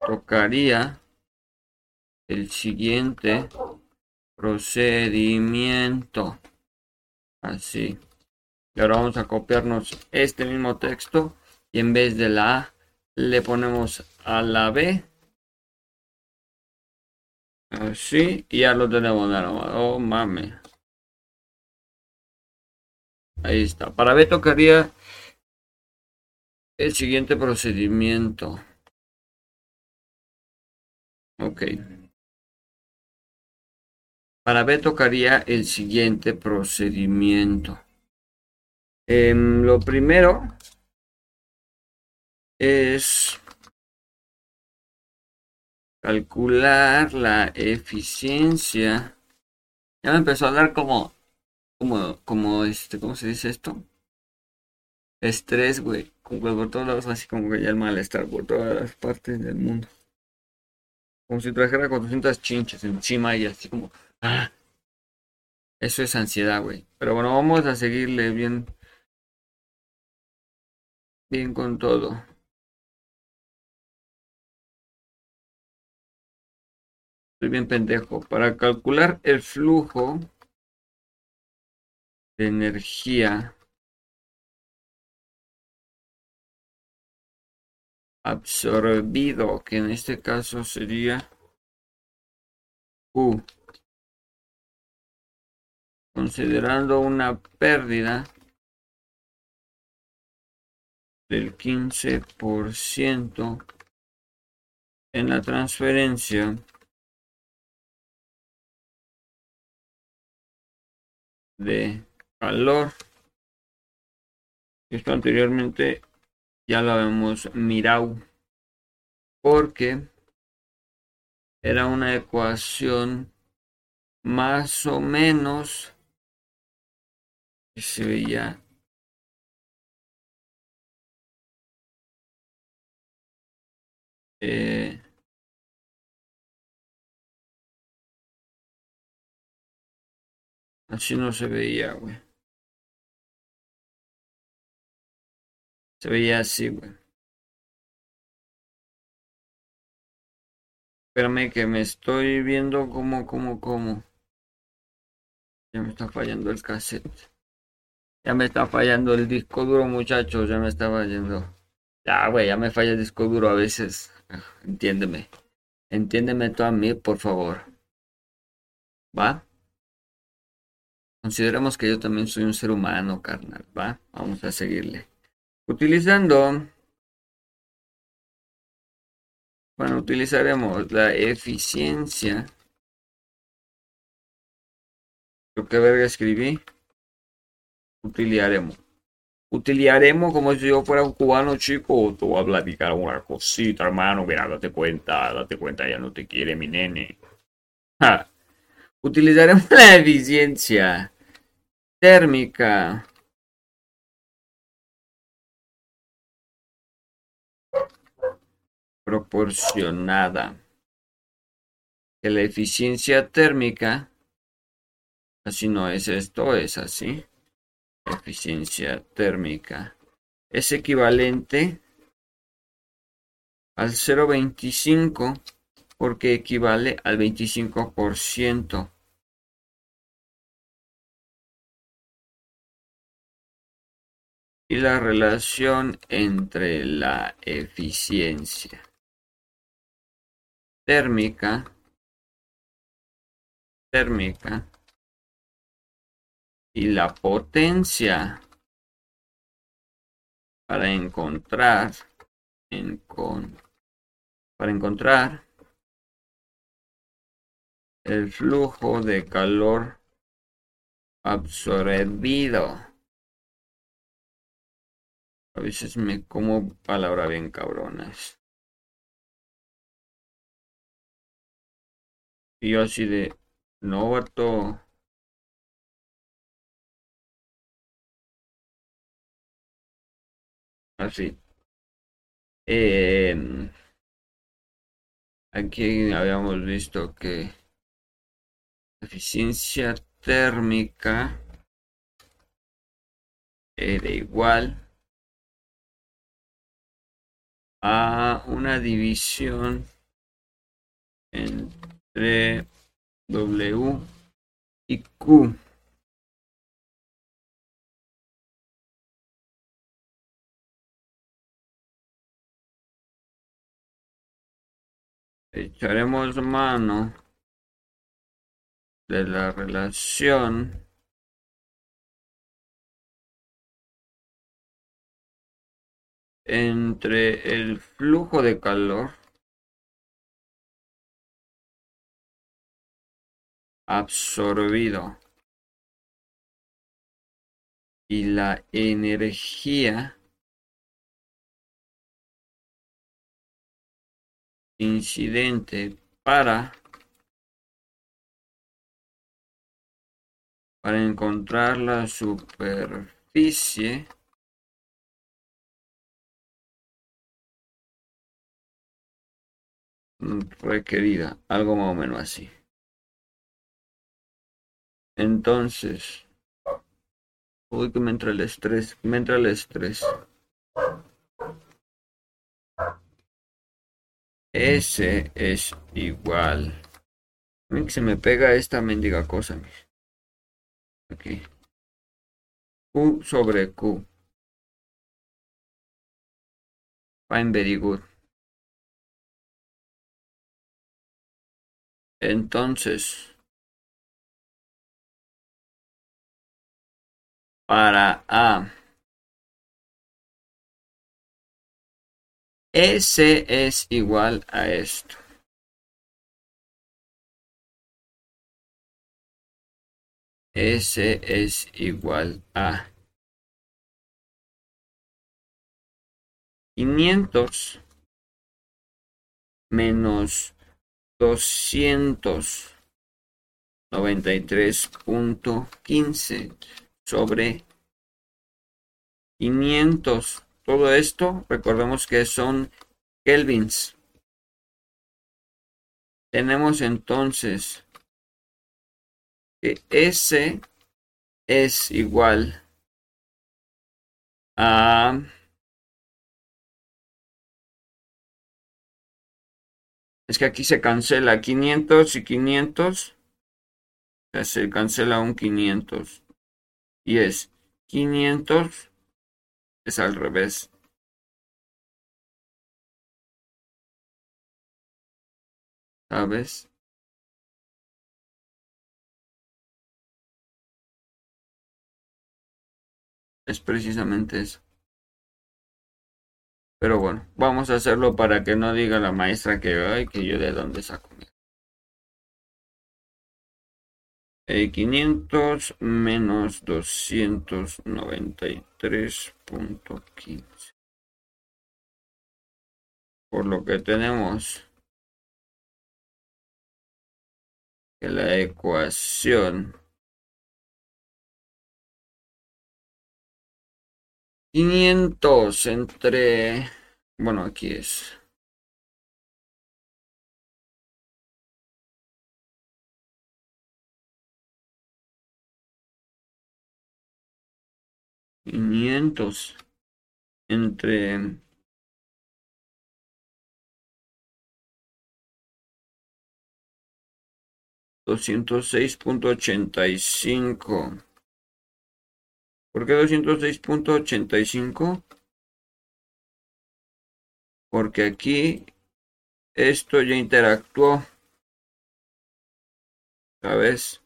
S1: tocaría el siguiente procedimiento. Así. Y ahora vamos a copiarnos este mismo texto y en vez de la A le ponemos a la B. Así y ya lo tenemos. Oh mame. Ahí está. Para B tocaría el siguiente procedimiento. Ok. Para B tocaría el siguiente procedimiento. Em, lo primero es calcular la eficiencia. Ya me empezó a dar como, como, como este, ¿cómo se dice esto? Estrés, güey. Como por todos lados, así como que ya el malestar por todas las partes del mundo. Como si trajera 400 chinches encima y así como... ¡ah! Eso es ansiedad, güey. Pero bueno, vamos a seguirle bien. Bien con todo. Estoy bien pendejo. Para calcular el flujo de energía absorbido, que en este caso sería Q. Considerando una pérdida del 15% en la transferencia de calor. Esto anteriormente ya lo habíamos mirado porque era una ecuación más o menos se veía eh, así no se veía, güey. Se veía así, güey. Espérame que me estoy viendo como, como, como. Ya me está fallando el cassette. Ya me está fallando el disco duro, muchachos. Ya me está fallando. Ya, güey, ya me falla el disco duro a veces. Entiéndeme. Entiéndeme tú a mí, por favor. ¿Va? Consideramos que yo también soy un ser humano, carnal. ¿Va? Vamos a seguirle. Utilizando... Bueno, utilizaremos la eficiencia. ¿Lo que verga escribí? Utilizaremos. Utilizaremos como si yo fuera un cubano chico. Te voy a platicar una cosita, hermano. Mira, date cuenta, date cuenta, ya no te quiere mi nene. Utilizaremos la eficiencia térmica. proporcionada. Que la eficiencia térmica, así no es esto, es así eficiencia térmica es equivalente al 0.25 porque equivale al 25%. Y la relación entre la eficiencia térmica térmica y la potencia para encontrar en para encontrar el flujo de calor absorbido. A veces me como palabra bien cabronas. Y yo así de, no, vato. Así. Em, aquí habíamos visto que eficiencia térmica era igual a una división entre W y Q. echaremos mano de la relación entre el flujo de calor absorbido y la energía incidente para para encontrar la superficie requerida, algo más o menos así. Entonces, uy que me entra el estrés, me entra el estrés. S es igual. Se me pega esta mendiga cosa. Aquí. Q sobre Q. Fine, very good. Entonces, para A. S es igual a esto. S es igual a 500 menos 200. 93.15 sobre 500. Todo esto, recordemos que son kelvins. Tenemos entonces que S es igual a es que aquí se cancela 500 y 500 se cancela un 500 y es 500 es al revés ¿sabes? Es precisamente eso. Pero bueno, vamos a hacerlo para que no diga la maestra que, ay, que yo de dónde saco. Eh, 500 menos 293.15. Por lo que tenemos que la ecuación 500 entre... Bueno, aquí es... Quinientos entre doscientos seis punto ochenta y cinco ¿Por qué 206.85? Porque aquí esto ya interactuó. ¿Sabes?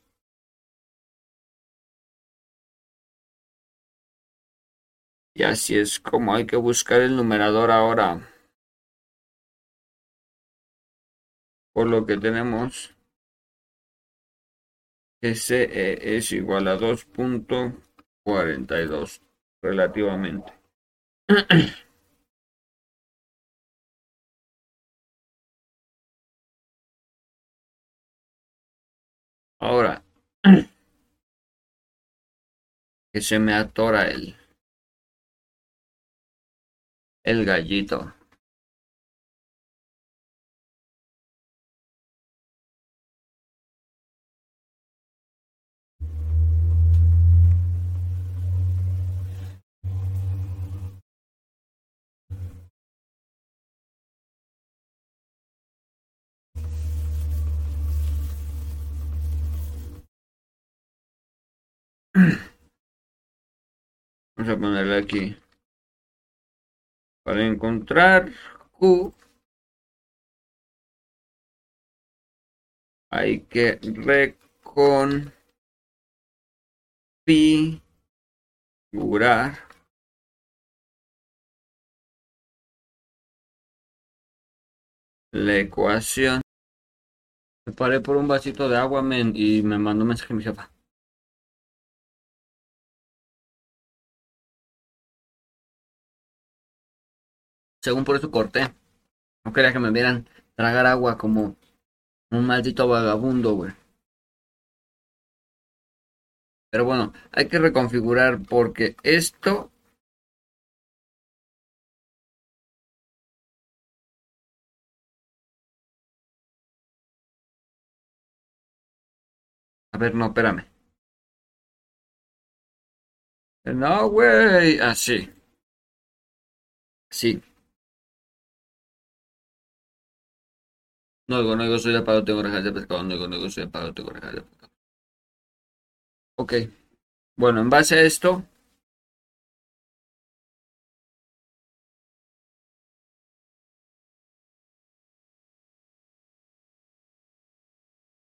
S1: Y así es como hay que buscar el numerador ahora. Por lo que tenemos que C es igual a 2. 42 relativamente. Ahora, que se me atora el, el gallito. Vamos a ponerle aquí. Para encontrar Q hay que reconfigurar la ecuación. Me paré por un vasito de agua y me mandó un mensaje mi jefa. Según por eso corté. No quería que me vieran tragar agua como un maldito vagabundo, güey. Pero bueno, hay que reconfigurar porque esto... A ver, no, espérame. No, güey. Así. sí. No digo, soy pago, tengo orejas de pescado. No digo, soy de pago, tengo orejas de pescado. Ok. Bueno, en base a esto.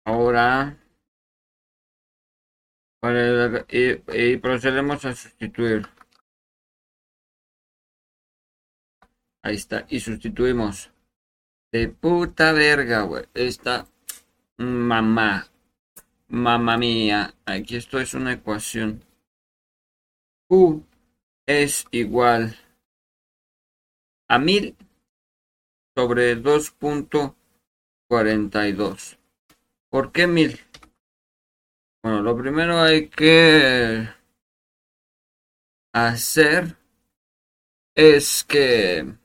S1: Ahora. y procedemos a sustituir. Ahí está. Y sustituimos. De puta verga, güey. Esta mamá. Mamá mía. Aquí esto es una ecuación. U es igual a 1000 sobre 2.42. ¿Por qué 1000? Bueno, lo primero hay que hacer es que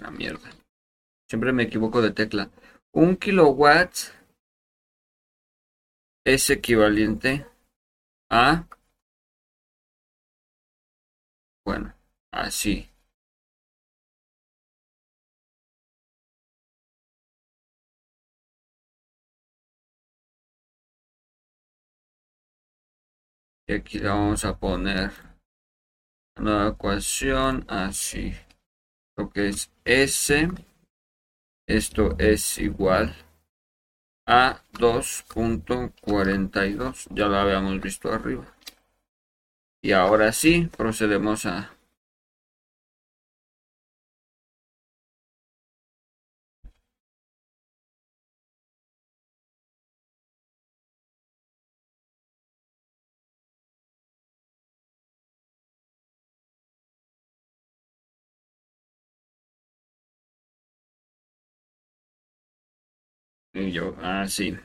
S1: la mierda. Siempre me equivoco de tecla. Un kilowatt es equivalente a... Bueno, así. Y aquí le vamos a poner una ecuación así. Lo que es S. Esto es igual a 2.42. Ya lo habíamos visto arriba. Y ahora sí, procedemos a Y yo, ah, sí.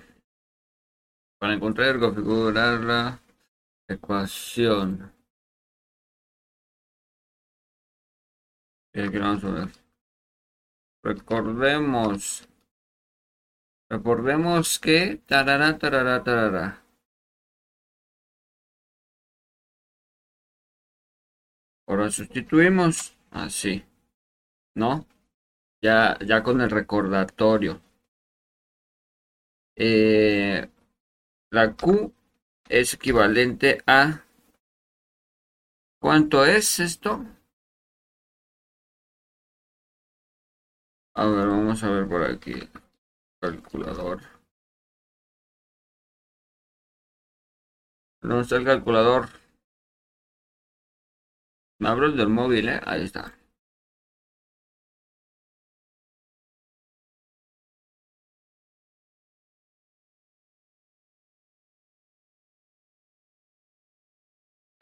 S1: Para encontrar y configurar la ecuación. vamos a ver. Recordemos. Recordemos que. Tarara, tarara, tarara. Ahora sustituimos así. ¿No? Ya, ya con el recordatorio. Eh, la Q es equivalente a... ¿Cuánto es esto? A ver, vamos a ver por aquí. Calculador. ¿Dónde está el calculador? Me abro el del móvil, ¿eh? Ahí está.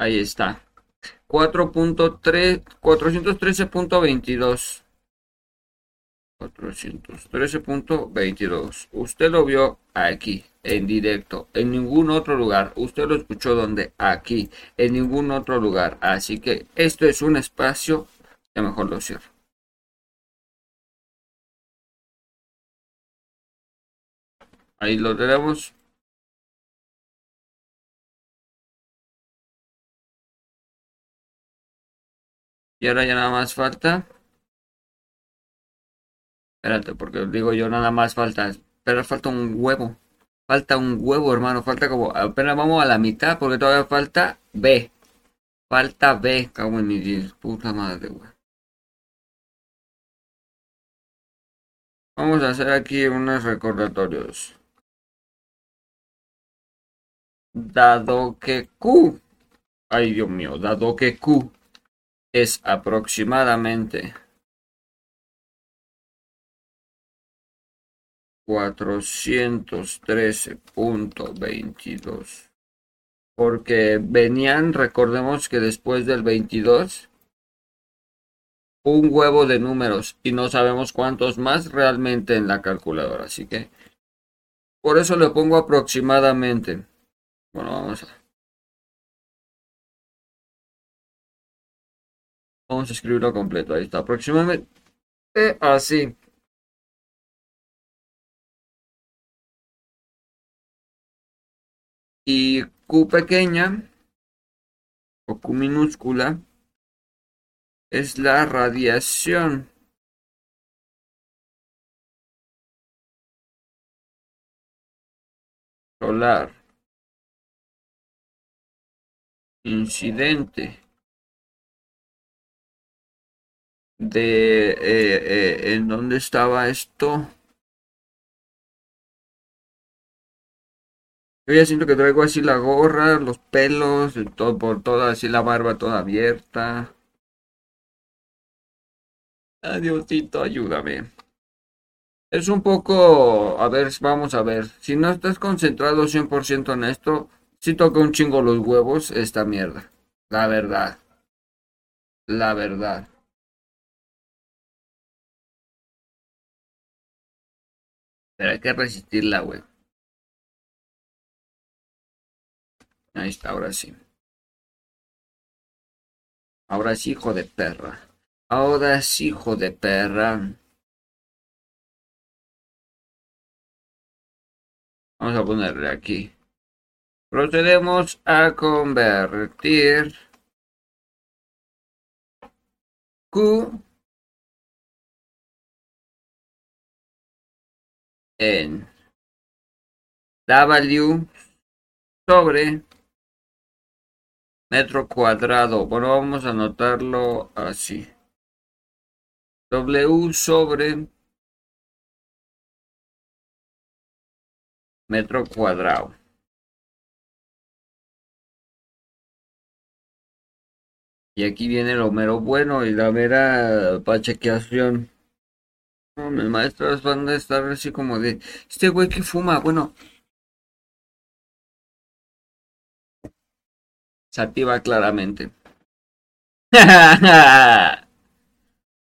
S1: Ahí está. 4.3, 413.22. 413.22. Usted lo vio aquí, en directo, en ningún otro lugar. Usted lo escuchó donde? Aquí, en ningún otro lugar. Así que esto es un espacio que mejor lo cierro. Ahí lo tenemos. Y ahora ya nada más falta. Espérate, porque digo yo nada más falta. Pero falta un huevo. Falta un huevo, hermano. Falta como. Apenas vamos a la mitad porque todavía falta B. Falta B, cago en mi Puta madre. Vamos a hacer aquí unos recordatorios. Dado que Q. Ay, Dios mío. Dado que Q es aproximadamente cuatrocientos trece punto veintidós. Porque venían recordemos que después del 22 un huevo de números y no sabemos cuántos más realmente en la calculadora. Así que por eso le pongo aproximadamente. Bueno vamos a Vamos a escribirlo completo. Ahí está. Aproximadamente así. Y Q pequeña o Q minúscula es la radiación. solar incidente de eh, eh, en dónde estaba esto. Yo ya siento que traigo así la gorra, los pelos, todo por toda así la barba toda abierta. Adiosito, ayúdame. Es un poco, a ver, vamos a ver. Si no estás concentrado 100% en esto, Si toca un chingo los huevos esta mierda. La verdad. La verdad. Pero hay que resistirla, güey. Ahí está, ahora sí. Ahora sí, hijo de perra. Ahora sí, hijo de perra. Vamos a ponerle aquí. Procedemos a convertir Q en W sobre metro cuadrado. Bueno, vamos a anotarlo así. W sobre metro cuadrado. Y aquí viene lo mero bueno y la mera pachequeación. Mis maestros van a estar así como de, este güey que fuma, bueno. Se activa claramente.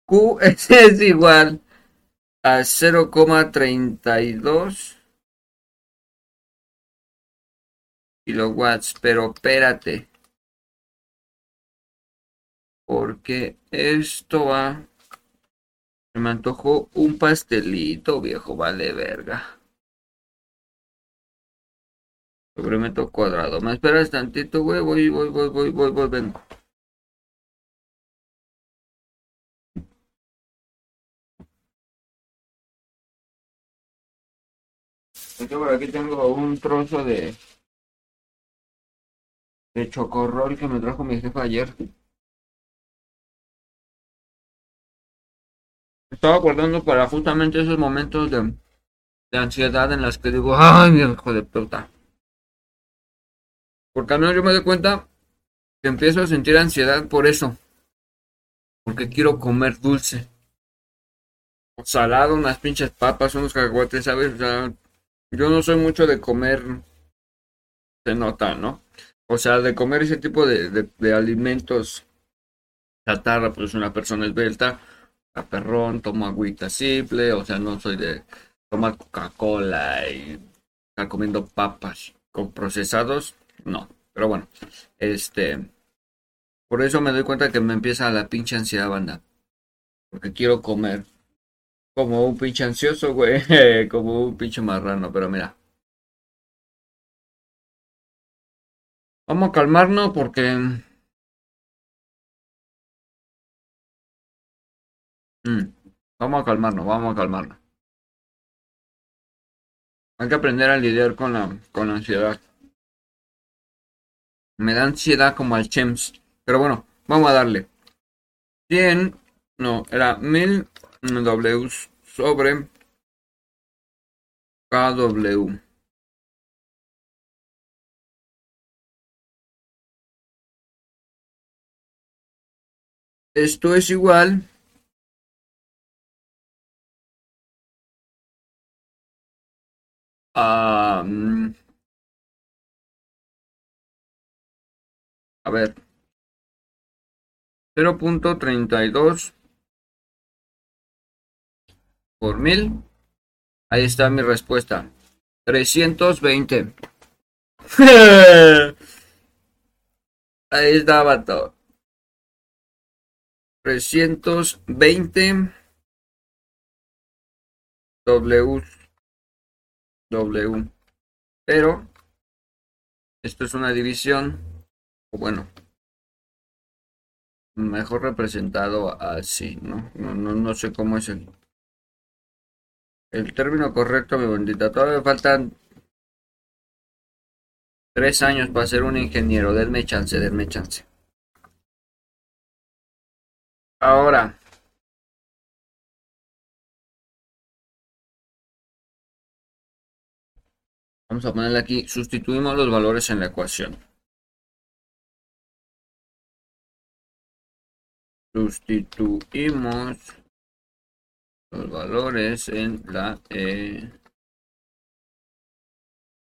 S1: Q es igual a 0,32 kilowatts, pero espérate. Porque esto va me antojó un pastelito, viejo, vale verga. Sobre metro cuadrado. ¿Me esperas tantito, güey? Voy, voy, voy, voy, voy, voy, vengo. por aquí tengo un trozo de de chocorrol que me trajo mi jefa ayer. Estaba guardando para justamente esos momentos de, de ansiedad en las que digo, ay, mi hijo de puta. Porque al menos yo me doy cuenta que empiezo a sentir ansiedad por eso. Porque quiero comer dulce. salado, unas pinches papas, unos cacahuates, ¿sabes? O sea, yo no soy mucho de comer. Se nota, ¿no? O sea, de comer ese tipo de, de, de alimentos chatarra, pues una persona esbelta a perrón, tomo agüita simple, o sea, no soy de tomar Coca-Cola y estar comiendo papas con procesados, no. Pero bueno, este, por eso me doy cuenta que me empieza la pinche ansiedad, banda. Porque quiero comer como un pinche ansioso, güey, como un pinche marrano, pero mira. Vamos a calmarnos porque Mm. Vamos a calmarnos, vamos a calmarnos. Hay que aprender a lidiar con la, con la ansiedad. Me da ansiedad como al Chems. Pero bueno, vamos a darle. 100, no, era 1000 W sobre KW. Esto es igual a ver. 0.32 por mil. Ahí está mi respuesta. 320. Ahí estaba todo. 320 W W. Pero esto es una división, o bueno, mejor representado así, ¿no? No, no, no sé cómo es el, el término correcto, mi bendita. Todavía faltan tres años para ser un ingeniero. Denme chance, denme chance. Ahora, Vamos a ponerle aquí, sustituimos los valores en la ecuación. Sustituimos los valores en la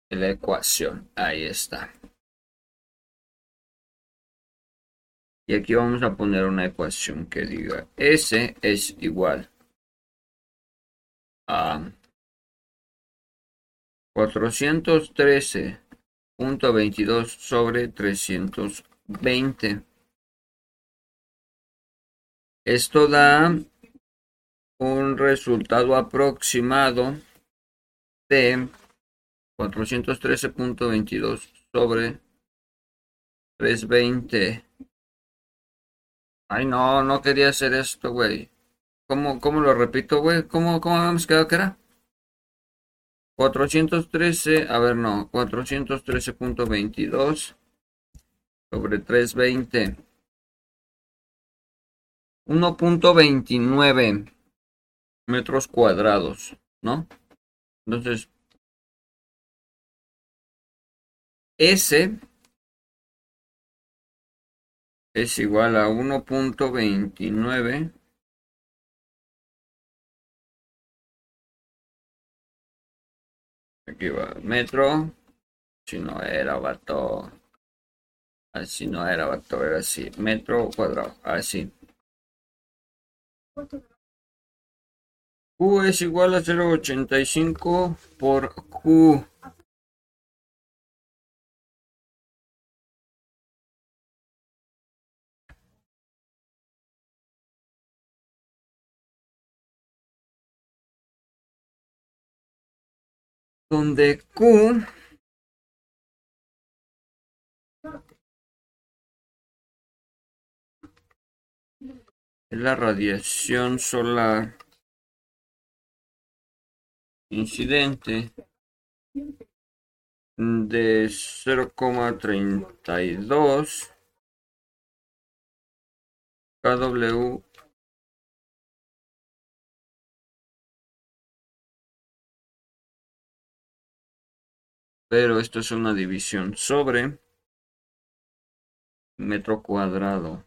S1: la ecuación. Ahí está. Y aquí vamos a poner una ecuación que diga S es igual a 413.22 sobre 320. Esto da un resultado aproximado de 413.22 sobre 320. Ay, no, no quería hacer esto, güey. ¿Cómo, cómo lo repito, güey? ¿Cómo, cómo habíamos quedado que era? 413, a ver, no, 413.22 sobre 320. 1.29 metros cuadrados, ¿no? Entonces, S es igual a 1.29 aquí va. Metro. Si no era vato así no era vato era así. Metro cuadrado. Así. Q es igual a 0.85 por Q donde Q es la radiación solar incidente de 0,32 kW pero esto es una división sobre metro cuadrado.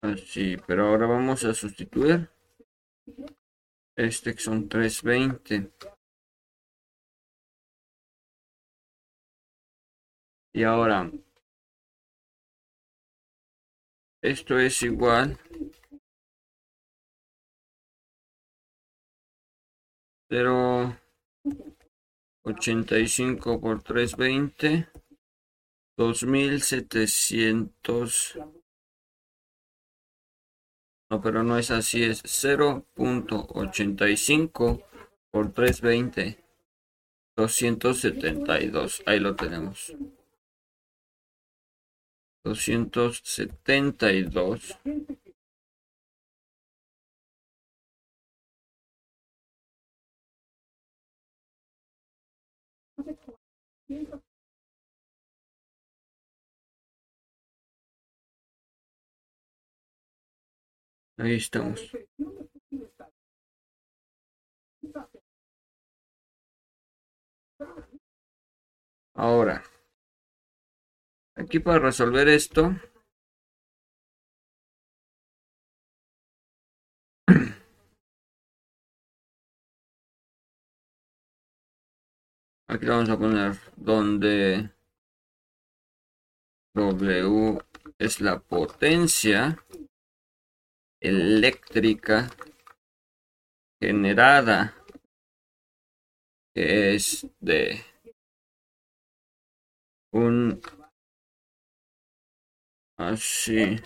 S1: Así, pero ahora vamos a sustituir este son 320. Y ahora, esto es igual. 0.85 por 320. 2700 no, pero no es así, es 0.85 por 320. 272, ahí lo tenemos. 272. Ahí estamos. Ahora, aquí para resolver esto, aquí vamos a poner donde W es la potencia eléctrica generada es de un así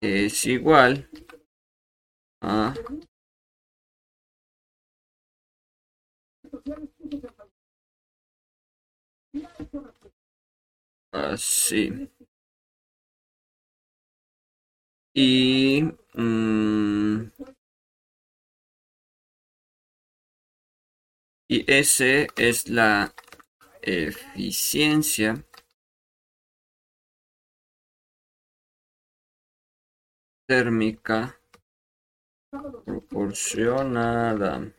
S1: es igual a así y... Mmm, y S es la eficiencia térmica proporcionada.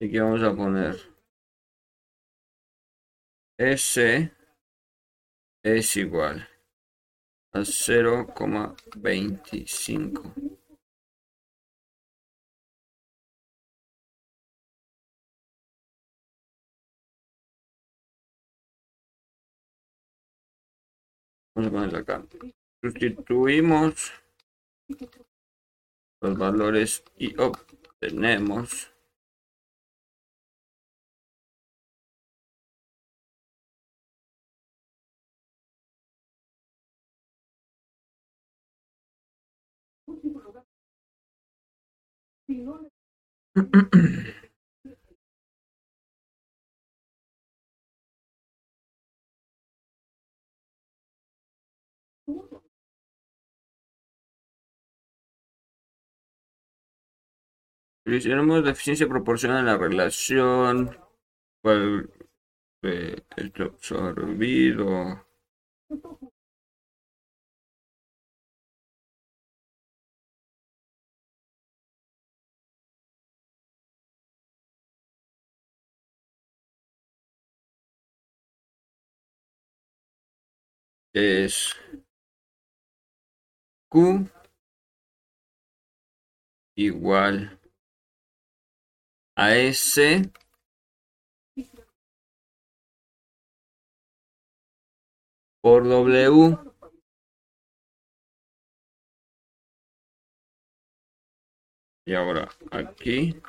S1: Y aquí vamos a poner S es igual a 0,25. Vamos a ponerlo acá. Sustituimos los valores y obtenemos Tenemos deficiencia proporciona la relación cual eh, absorbido es Q igual a S por W. Y ahora aquí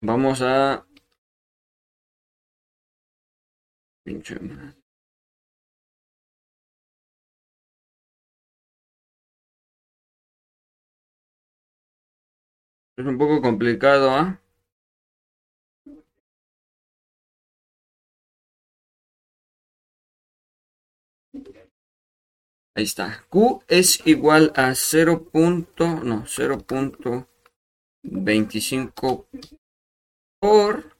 S1: vamos a Es un poco complicado, ¿ah? Ahí está. Q es igual a 0. no, 0.25 por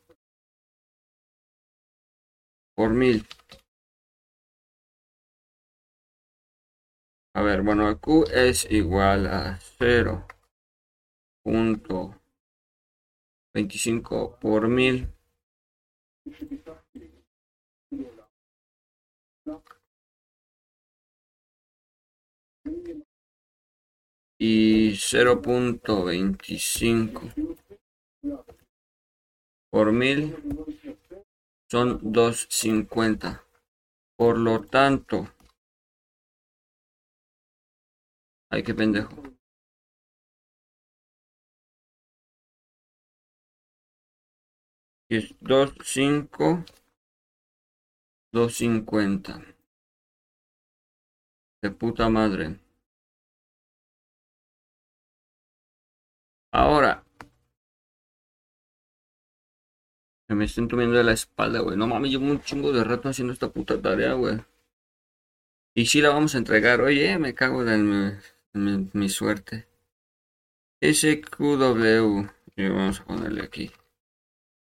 S1: por mil. A ver, bueno, Q es igual a 0 punto 25 por mil. Y 0.25 por mil son 250 por lo tanto hay que pendejo es 2.5, 2.50. De puta madre. Ahora. Que me estén tomando de la espalda, güey. No mames, llevo un chingo de rato haciendo esta puta tarea, güey. Y si la vamos a entregar. Oye, me cago en mi, mi suerte. SQW. Y vamos a ponerle aquí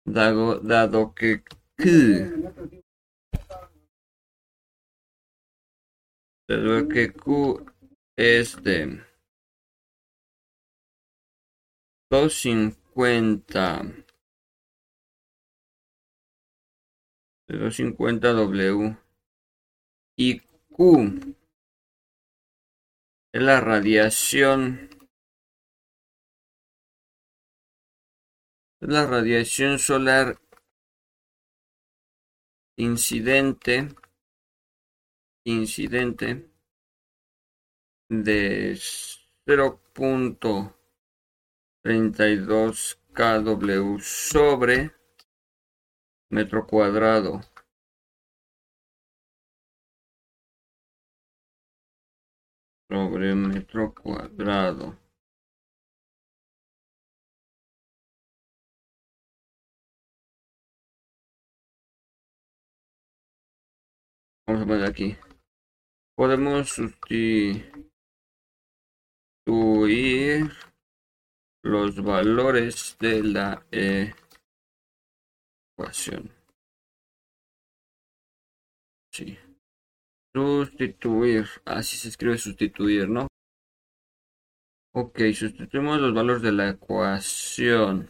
S1: dado, dado que Q, dado que Q es de 250 de 250 W. Y Q es la radiación la radiación solar incidente incidente de 0.32 kW sobre metro cuadrado. Sobre metro cuadrado. Vamos a poner aquí. Podemos sustituir los valores de la ecuación. Sí. Sustituir. Así se escribe sustituir, ¿no? Ok, sustituimos los valores de la ecuación.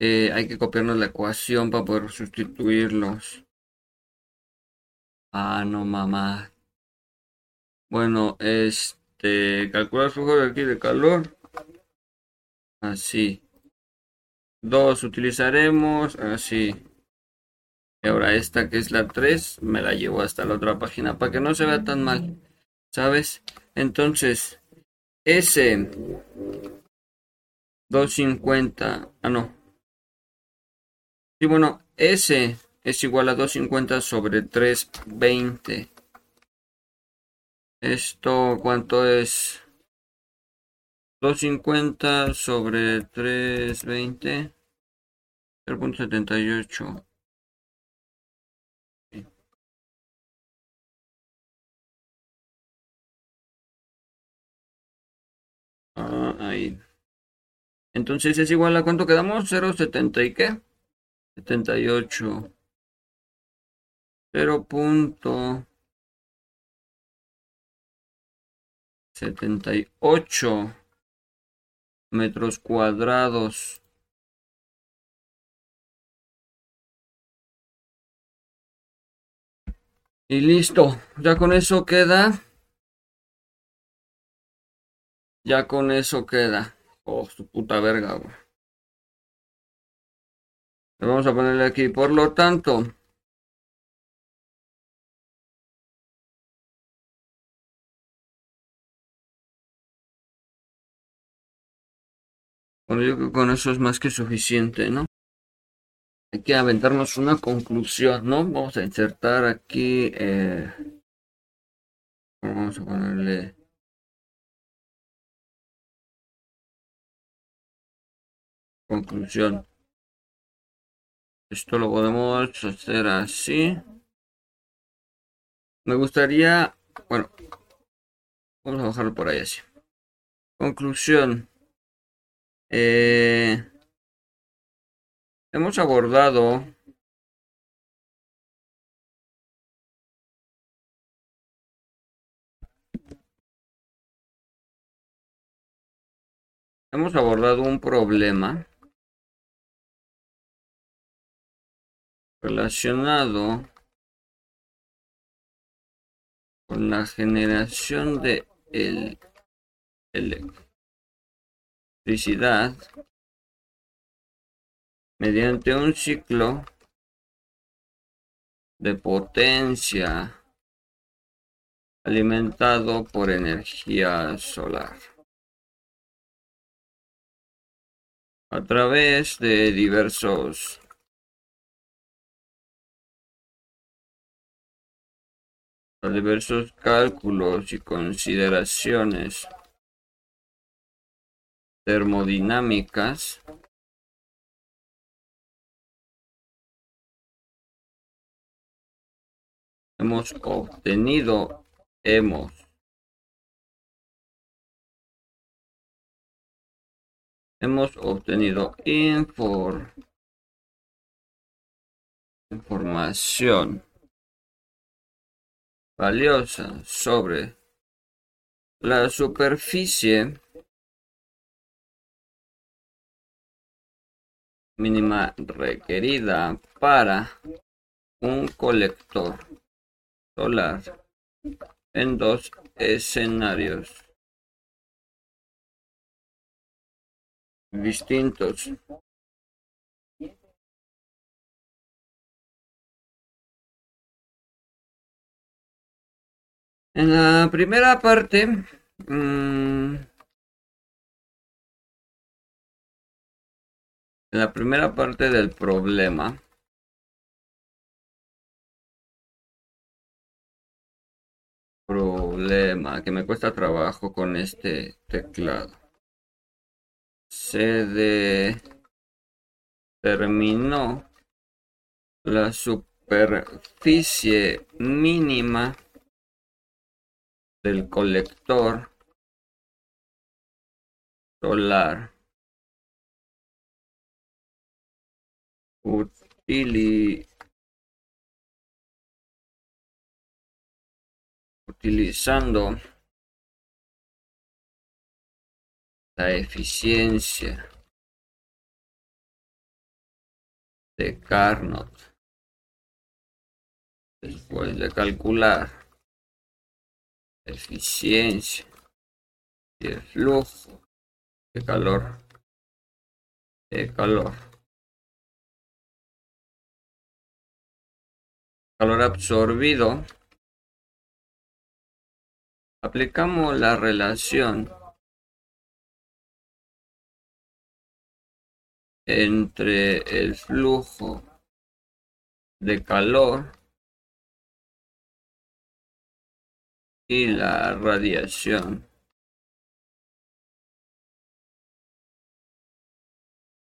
S1: eh, hay que copiarnos la ecuación para poder sustituirlos. Ah, no, mamá. Bueno, este, calcula flujo de aquí de calor. Así. Dos utilizaremos, así. Y ahora esta que es la 3, me la llevo hasta la otra página para que no se vea tan mal. ¿Sabes? Entonces, S 250. Ah, no. Y bueno, S es igual a 250 sobre 320. Esto, ¿cuánto es? 250 sobre 320. 0.78. Ah, ahí. Entonces es igual a cuánto quedamos? 0.70 y qué? 78. 0.78 metros cuadrados. Y listo, ya con eso queda. Ya con eso queda. Oh, su puta verga. Vamos a ponerle aquí, por lo tanto. Bueno, yo creo que con eso es más que suficiente, ¿no? Hay que aventarnos una conclusión, ¿no? Vamos a insertar aquí. Eh, vamos a ponerle. Conclusión. Esto lo podemos hacer así. Me gustaría, bueno, vamos a bajarlo por ahí así. Conclusión. Eh, hemos abordado hemos abordado un problema relacionado con la generación de el, electricidad mediante un ciclo de potencia alimentado por energía solar. A través de diversos diversos cálculos y consideraciones termodinámicas. Hemos obtenido hemos hemos obtenido información valiosa sobre la superficie mínima requerida para un colector solar en dos escenarios distintos. En la primera parte, mm, en la primera parte del problema, problema que me cuesta trabajo con este teclado. Se determinó la superficie mínima del colector solar utilizando la eficiencia de Carnot. Después de calcular eficiencia y el flujo de calor de calor calor absorbido aplicamos la relación entre el flujo de calor y la radiación.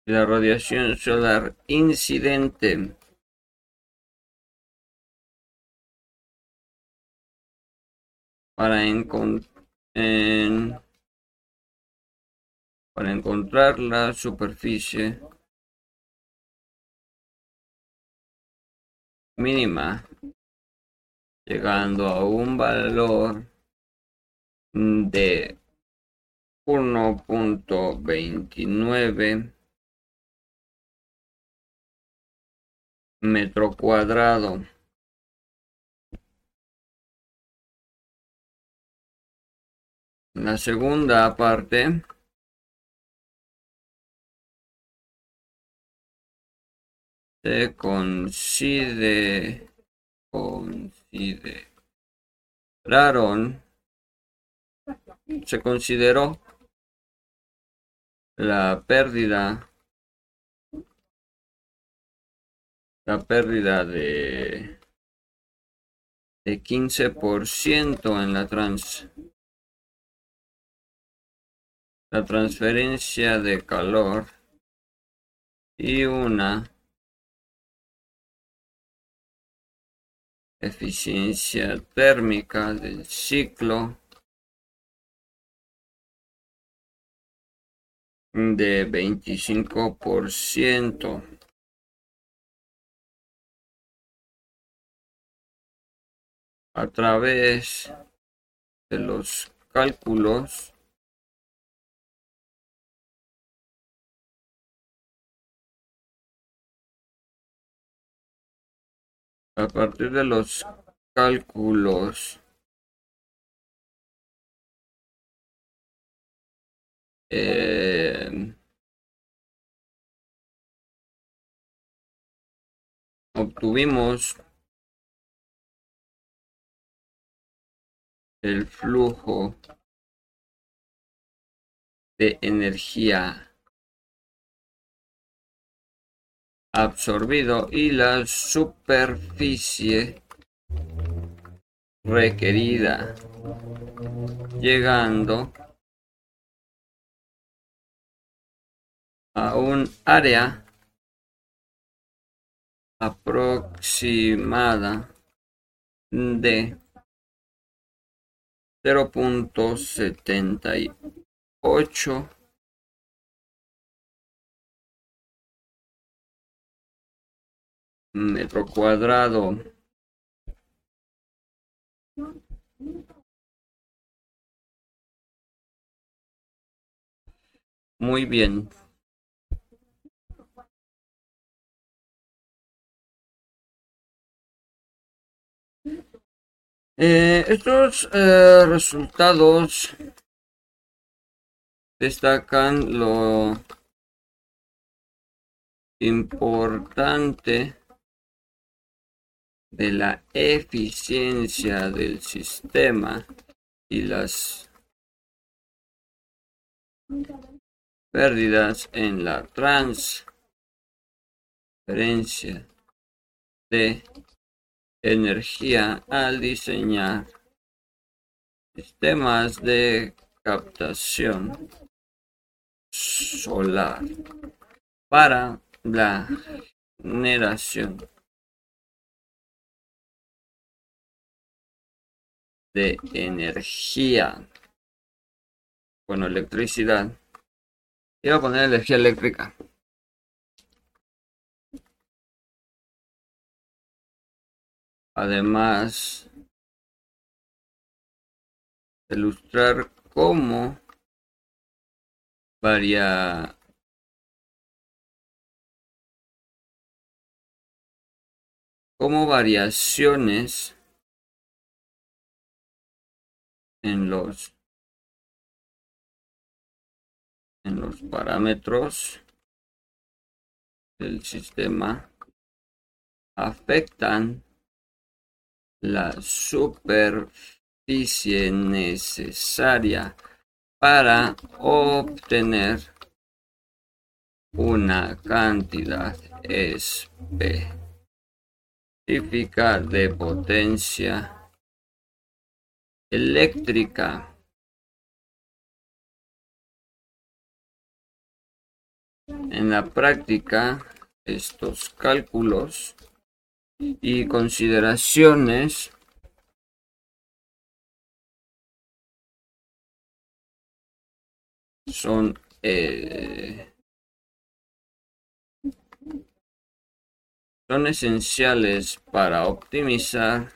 S1: La radiación solar incidente para, encontrar la superficie mínima llegando a un valor de 1.29 metro cuadrado. La segunda parte. Se considera consideraron se consideró la pérdida la pérdida de de 15% en la trans la transferencia de calor y una eficiencia térmica del ciclo de 25% a través de los cálculos a partir de los cálculos. Eh, obtuvimos el flujo de energía absorbido y la superficie requerida, llegando a un área aproximada de 0.78 metro cuadrado. Muy bien. Eh, estos eh, resultados destacan lo importante de la eficiencia del sistema y las pérdidas en la transferencia de energía al diseñar sistemas de captación solar para la generación de energía. Bueno, electricidad. Iba a poner energía eléctrica. Además, ilustrar cómo varía como variaciones en los en los parámetros del sistema afectan la superficie necesaria para obtener una cantidad específica de potencia eléctrica. En la práctica, estos cálculos y consideraciones son eh, son esenciales para optimizar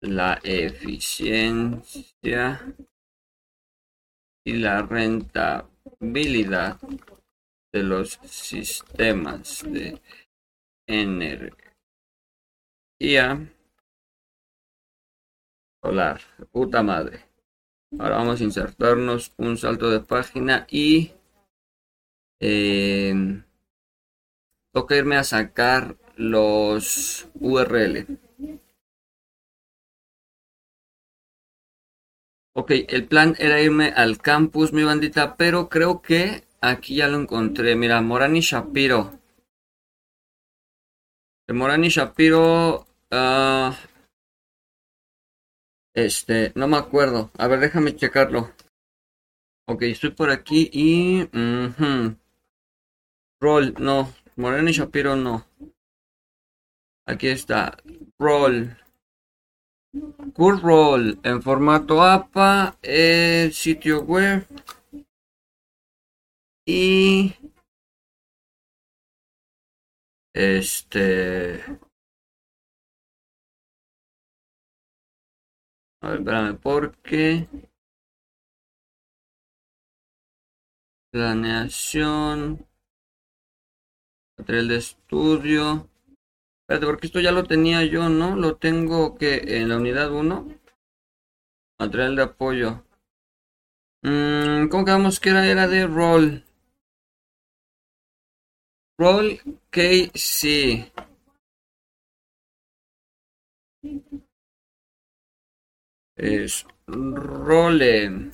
S1: la eficiencia y la rentabilidad de los sistemas de energía solar. Puta madre. Ahora vamos a insertarnos un salto de página y eh, toca irme a sacar los URL. Ok, el plan era irme al campus, mi bandita, pero creo que aquí ya lo encontré. Mira, Morani Shapiro. El Morani Shapiro uh, este, no me acuerdo. A ver, déjame checarlo. Ok, estoy por aquí y... Roll, no. Moreno y Shapiro, no. Aquí está. Roll. Cool Roll en formato APA, el sitio web y este A ver, espérame, porque... Planeación. Material de estudio. Espérate, porque esto ya lo tenía yo, ¿no? Lo tengo que en la unidad 1. Material de apoyo. Mm, ¿Cómo quedamos que era? Era de roll. Roll KC es Role.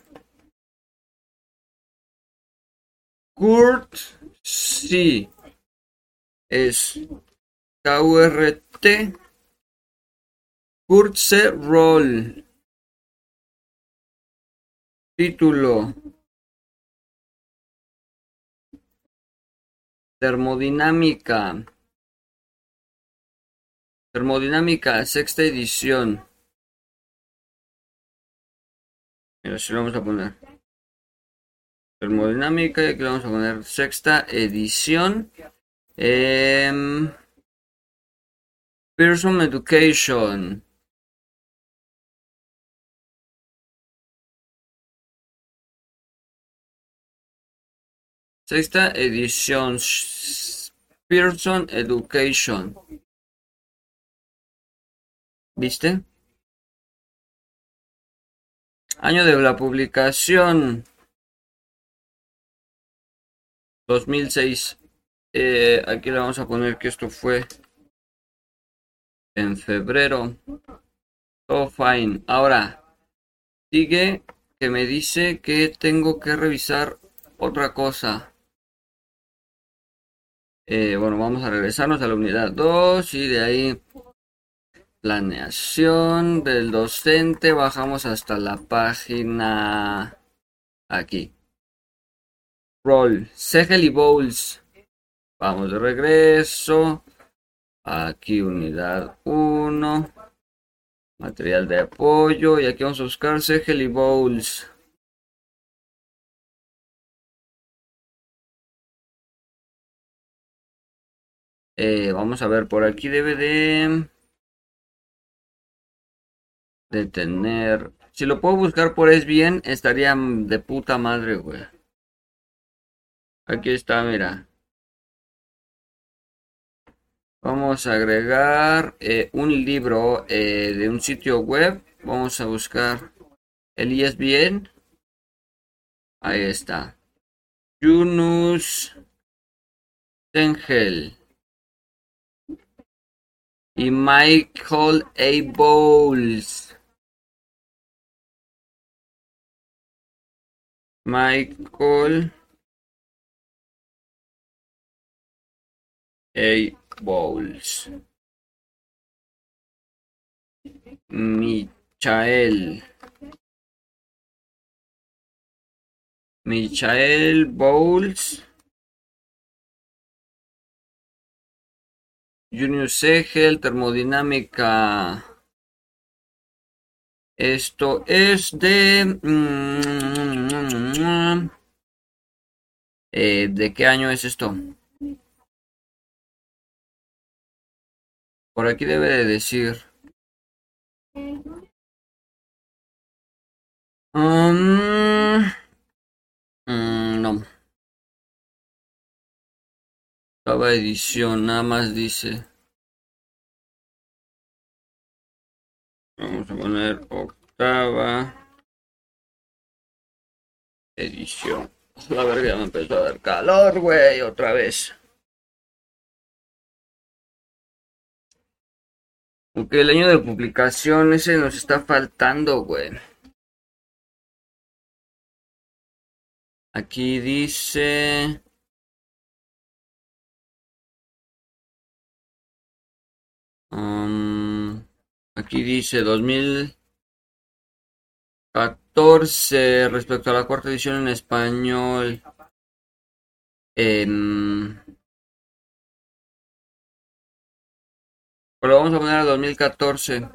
S1: Kurt sí es Kurt C. Roll Título Termodinámica Termodinámica, sexta edición así lo vamos a poner. Termodinámica, y aquí vamos a poner sexta edición. Eh, Pearson Education. Sexta edición. Pearson Education. ¿Viste? Año de la publicación. 2006. Eh, aquí le vamos a poner que esto fue en febrero. Todo fine. Ahora, sigue que me dice que tengo que revisar otra cosa. Eh, bueno, vamos a regresarnos a la unidad 2 y de ahí planeación del docente, bajamos hasta la página aquí. Roll, Segel y Bowls. Vamos de regreso. Aquí unidad 1. Material de apoyo. Y aquí vamos a buscar Segel y Bowls. Eh, vamos a ver, por aquí debe de tener. Si lo puedo buscar por es bien, estaría de puta madre, güey. Aquí está, mira. Vamos a agregar eh, un libro eh, de un sitio web. Vamos a buscar el ISBN. Ahí está. Yunus Tengel y Michael A. Bowles. Michael A. Bowles. Michael. Michael Bowles. Junior Segel, termodinámica. Esto es de... Mm, eh, ¿De qué año es esto? Por aquí debe de decir. Um, mm, no. Octava edición, nada más dice. Vamos a poner octava edición. La verdad ya me empezó a dar calor, güey, otra vez. Aunque el año de publicación ese nos está faltando, güey. Aquí dice... Um, aquí dice 2014 respecto a la cuarta edición en español. Pero vamos a poner a 2014.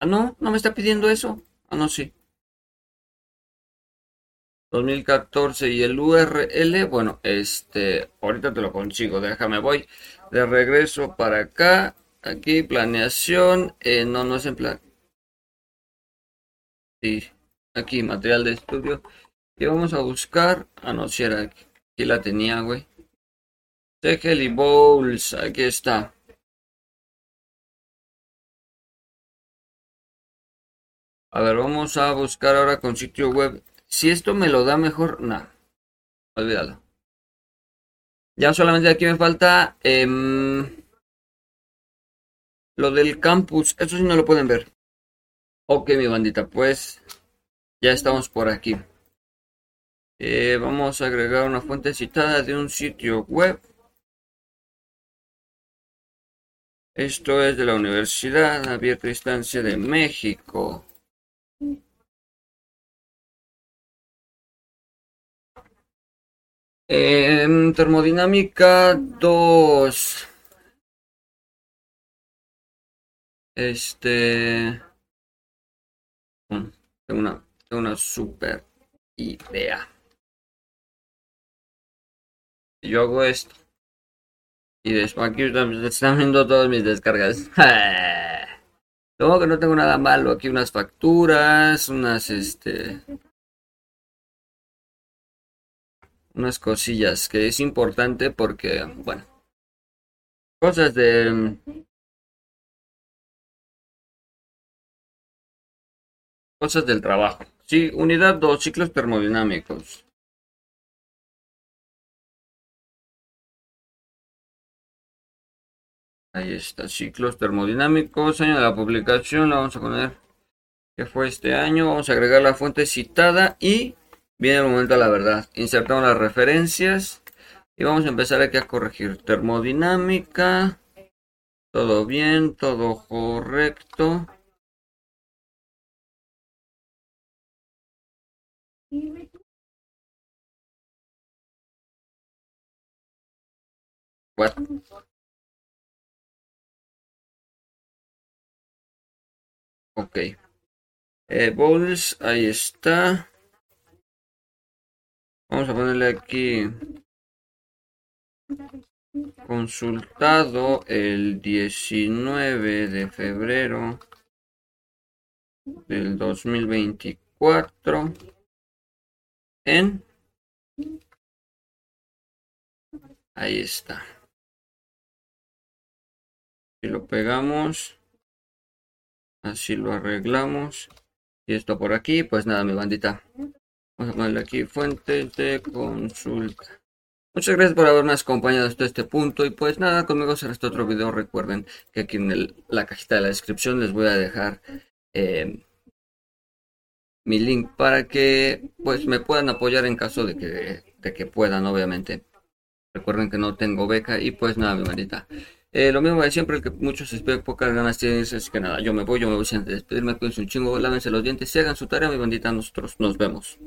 S1: Ah, no, no me está pidiendo eso. Ah, no, sí. 2014 y el URL, bueno, este, ahorita te lo consigo, déjame, voy de regreso para acá, aquí, planeación, eh, no, no es en plan, sí, aquí, material de estudio, y vamos a buscar, ah, no, si era aquí, aquí la tenía, güey, Tegel y Bowls, aquí está, A ver, vamos a buscar ahora con sitio web. Si esto me lo da mejor, no. Olvídalo. Ya solamente aquí me falta em, lo del campus. Eso sí no lo pueden ver. Ok, mi bandita, pues ya estamos por aquí. Eh, vamos a agregar una fuente citada de un sitio web. Esto es de la Universidad Abierta Distancia de México. En termodinámica 2. Este. Mm, tengo una, tengo una super idea. Yo hago esto. Y después aquí están viendo todas mis descargas. Luego que no tengo nada malo. Aquí unas facturas, unas este. Unas cosillas que es importante porque, bueno. Cosas de. Cosas del trabajo. Sí, unidad 2, ciclos termodinámicos. Ahí está, ciclos termodinámicos, año de la publicación, vamos a poner que fue este año, vamos a agregar la fuente citada y viene el momento de la verdad. Insertamos las referencias y vamos a empezar aquí a corregir termodinámica, todo bien, todo correcto. What? Ok. Eh, Bowls, ahí está. Vamos a ponerle aquí consultado el 19 de febrero del 2024 en ahí está Y lo pegamos. Así lo arreglamos. Y esto por aquí, pues nada, mi bandita. Vamos a ponerle aquí fuentes de consulta. Muchas gracias por haberme acompañado hasta este punto y pues nada, conmigo será este otro video. Recuerden que aquí en la cajita de la descripción les voy a dejar eh, mi link para que pues me puedan apoyar en caso de que, de que puedan, obviamente. Recuerden que no tengo beca y pues nada, mi maldita. Eh, lo mismo de siempre, el que muchos espero pocas ganas tienen, es que nada, yo me voy, yo me voy sin despedirme, cuídense un chingo, lávense los dientes, y hagan su tarea, mi bandita, nosotros nos vemos.